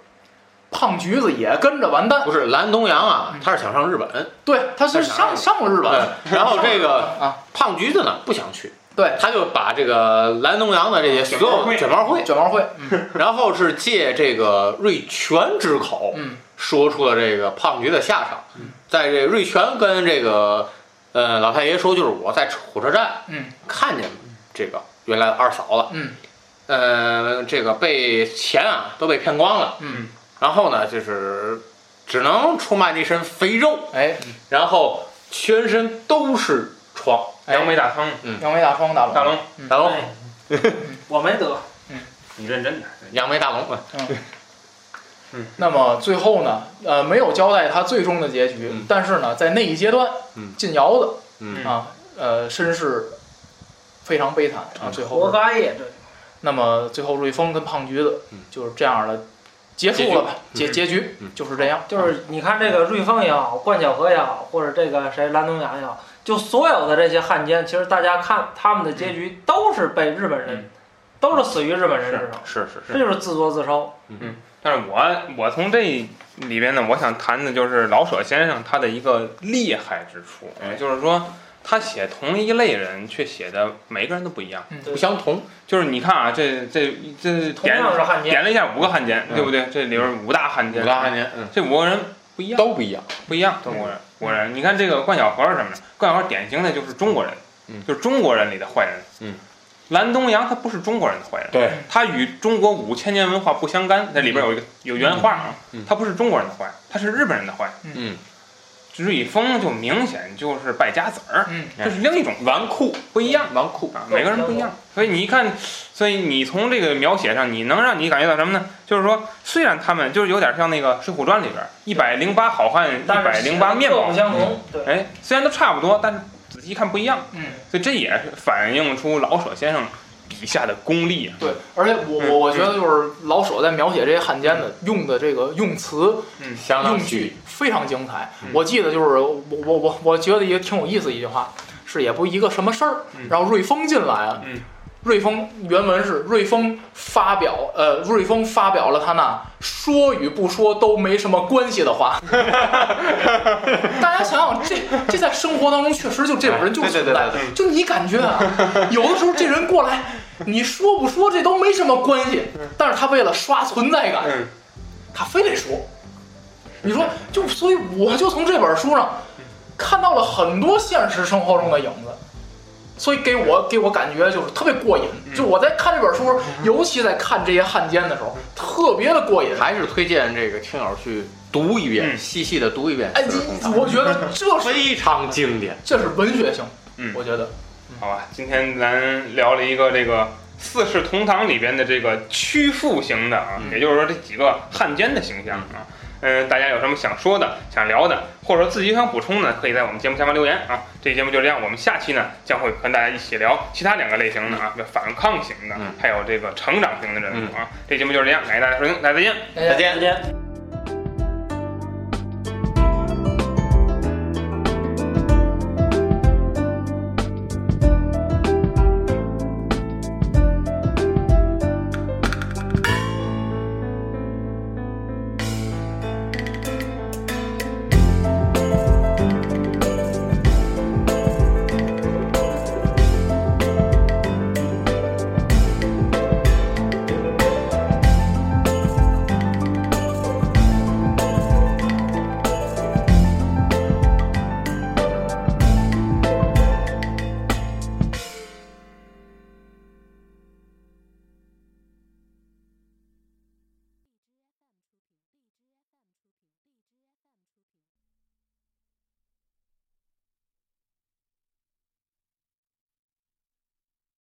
Speaker 4: 胖橘子也跟着完蛋。
Speaker 3: 不是蓝东阳啊，他是想上日本，
Speaker 4: 对，他是上上了日本，
Speaker 3: 然后这个
Speaker 4: 啊，
Speaker 3: 胖橘子呢不想去，
Speaker 4: 对，
Speaker 3: 他就把这个蓝东阳的这些所有卷毛会，
Speaker 4: 卷毛会，嗯。
Speaker 3: 然后是借这个瑞全之口，
Speaker 4: 嗯。
Speaker 3: 说出了这个胖橘的下场。在这瑞全跟这个呃老太爷说，就是我在火车站
Speaker 4: 嗯。
Speaker 3: 看见这个原来的二嫂了，
Speaker 4: 嗯。
Speaker 3: 呃，这个被钱啊都被骗光了，
Speaker 4: 嗯，
Speaker 3: 然后呢就是只能出卖那身肥肉，
Speaker 4: 哎，
Speaker 3: 然后全身都是疮。
Speaker 4: 哎。
Speaker 1: 扬眉大汤，
Speaker 4: 杨梅大疮大龙，
Speaker 1: 大龙，
Speaker 3: 大龙，
Speaker 2: 哎我没得，
Speaker 1: 你认真点。
Speaker 3: 杨梅大龙，
Speaker 4: 那么最后呢，呃，没有交代他最终的结局，
Speaker 3: 嗯。
Speaker 4: 但是呢，在那一阶段，
Speaker 3: 嗯。
Speaker 4: 进窑子
Speaker 3: 嗯。
Speaker 4: 啊，呃，身世非常悲惨啊，最后
Speaker 2: 活，该呀这。
Speaker 4: 那么最后瑞丰跟胖橘子
Speaker 3: 嗯。
Speaker 4: 就是这样的结束了吧？结
Speaker 3: 结
Speaker 4: 结局
Speaker 3: 嗯。
Speaker 4: 就是这样，
Speaker 2: 就是你看这个瑞丰也好，冠晓荷也好，或者这个谁蓝东阳也好，就所有的这些汉奸，其实大家看他们的结局都是被日本人，都是死于日本人之手，
Speaker 3: 是是。
Speaker 2: 这就是自作自受。
Speaker 1: 但是我我从这里边呢，我想谈的就是老舍先生他的一个厉害之处，
Speaker 3: 哎
Speaker 1: 就是说他写同一类人，却写的每个人都不一样。
Speaker 3: 不相同。
Speaker 1: 就是你看啊，这这这
Speaker 2: 同
Speaker 1: 点
Speaker 2: 样是汉奸，
Speaker 1: 点了一下五个汉奸，
Speaker 3: 嗯
Speaker 1: 对不对？这里边五大汉奸，
Speaker 3: 五大汉奸，嗯，
Speaker 1: 这五个人不一样，
Speaker 3: 都不一样。
Speaker 1: 不一样，中国人，五个人。你看这个冠晓荷是什么呢？冠晓荷典型的就是中国人，
Speaker 3: 嗯
Speaker 1: 就是中国人里的坏人。
Speaker 3: 嗯，
Speaker 1: 蓝东阳他不是中国人的坏人，
Speaker 3: 对，
Speaker 1: 他与中国五千年文化不相干。那里边有一个有原话啊他不是中国人的坏，他是日本人的坏。
Speaker 3: 嗯，
Speaker 1: 瑞丰就明显就是败家子儿，
Speaker 4: 嗯
Speaker 1: 这是另一种纨绔，不一样
Speaker 3: 纨绔。
Speaker 1: 啊，每个人不一样。所以你一看，所以你从这个描写上，你能让你感觉到什么呢？就是说，虽然他们就是有点像那个《水浒传》里边一百零八好汉，一百零八面貌
Speaker 2: 不，相同。对，
Speaker 1: 哎，虽然都差不多，但是仔细一看不一样，
Speaker 4: 嗯，
Speaker 1: 所以这也是反映出老舍先生笔下的功力啊。
Speaker 4: 对，而且我
Speaker 1: 嗯
Speaker 4: 我我觉得就是老舍在描写这些汉奸的用的这个用词
Speaker 1: 嗯，
Speaker 4: 用
Speaker 3: 相当虚
Speaker 4: 句非常精彩
Speaker 1: 嗯。
Speaker 4: 我记得就是我我我我觉得一个挺有意思的一句话，是也不一个什么事儿
Speaker 1: 嗯，
Speaker 4: 然后瑞丰进来了
Speaker 1: 嗯，
Speaker 4: 瑞丰原文是瑞丰发表呃瑞丰发表了他那说与不说都没什么关系的话。大家想想，这这在生活当中确实就这种人就
Speaker 3: 对对
Speaker 4: 存在
Speaker 3: 对对，
Speaker 4: 就你感觉啊，有的时候这人过来，你说不说这都没什么关系，但是他为了刷存在感，
Speaker 1: 嗯。
Speaker 4: 他非得说。你说，就所以我就从这本书上看到了很多现实生活中的影子，所以给我给我感觉就是特别过瘾。
Speaker 1: 嗯
Speaker 4: 就我在看这本书，尤其在看这些汉奸的时候，特别的过瘾。
Speaker 3: 还是推荐这个听友去读一遍，
Speaker 1: 嗯
Speaker 3: 细细的读一遍
Speaker 4: 哎，《我觉得 这》，是
Speaker 3: 非常经典。
Speaker 4: 这是文学性，
Speaker 1: 嗯
Speaker 4: 我觉得。
Speaker 1: 好吧，今天咱聊了一个这个《四世同堂》里边的这个曲阜型的啊，
Speaker 3: 嗯
Speaker 1: 也就是说这几个汉奸的形象啊。嗯，大家有什么想说的、想聊的，或者说自己想补充的，可以在我们节目下方留言啊。这期节目就这样，我们下期呢将会跟大家一起聊其他两个类型的啊，反抗型的
Speaker 3: 嗯，
Speaker 1: 还有这个成长型的人物啊。这节目就是这样，感谢大家收听，大家再见。
Speaker 4: 再见
Speaker 3: 再见
Speaker 2: 再见。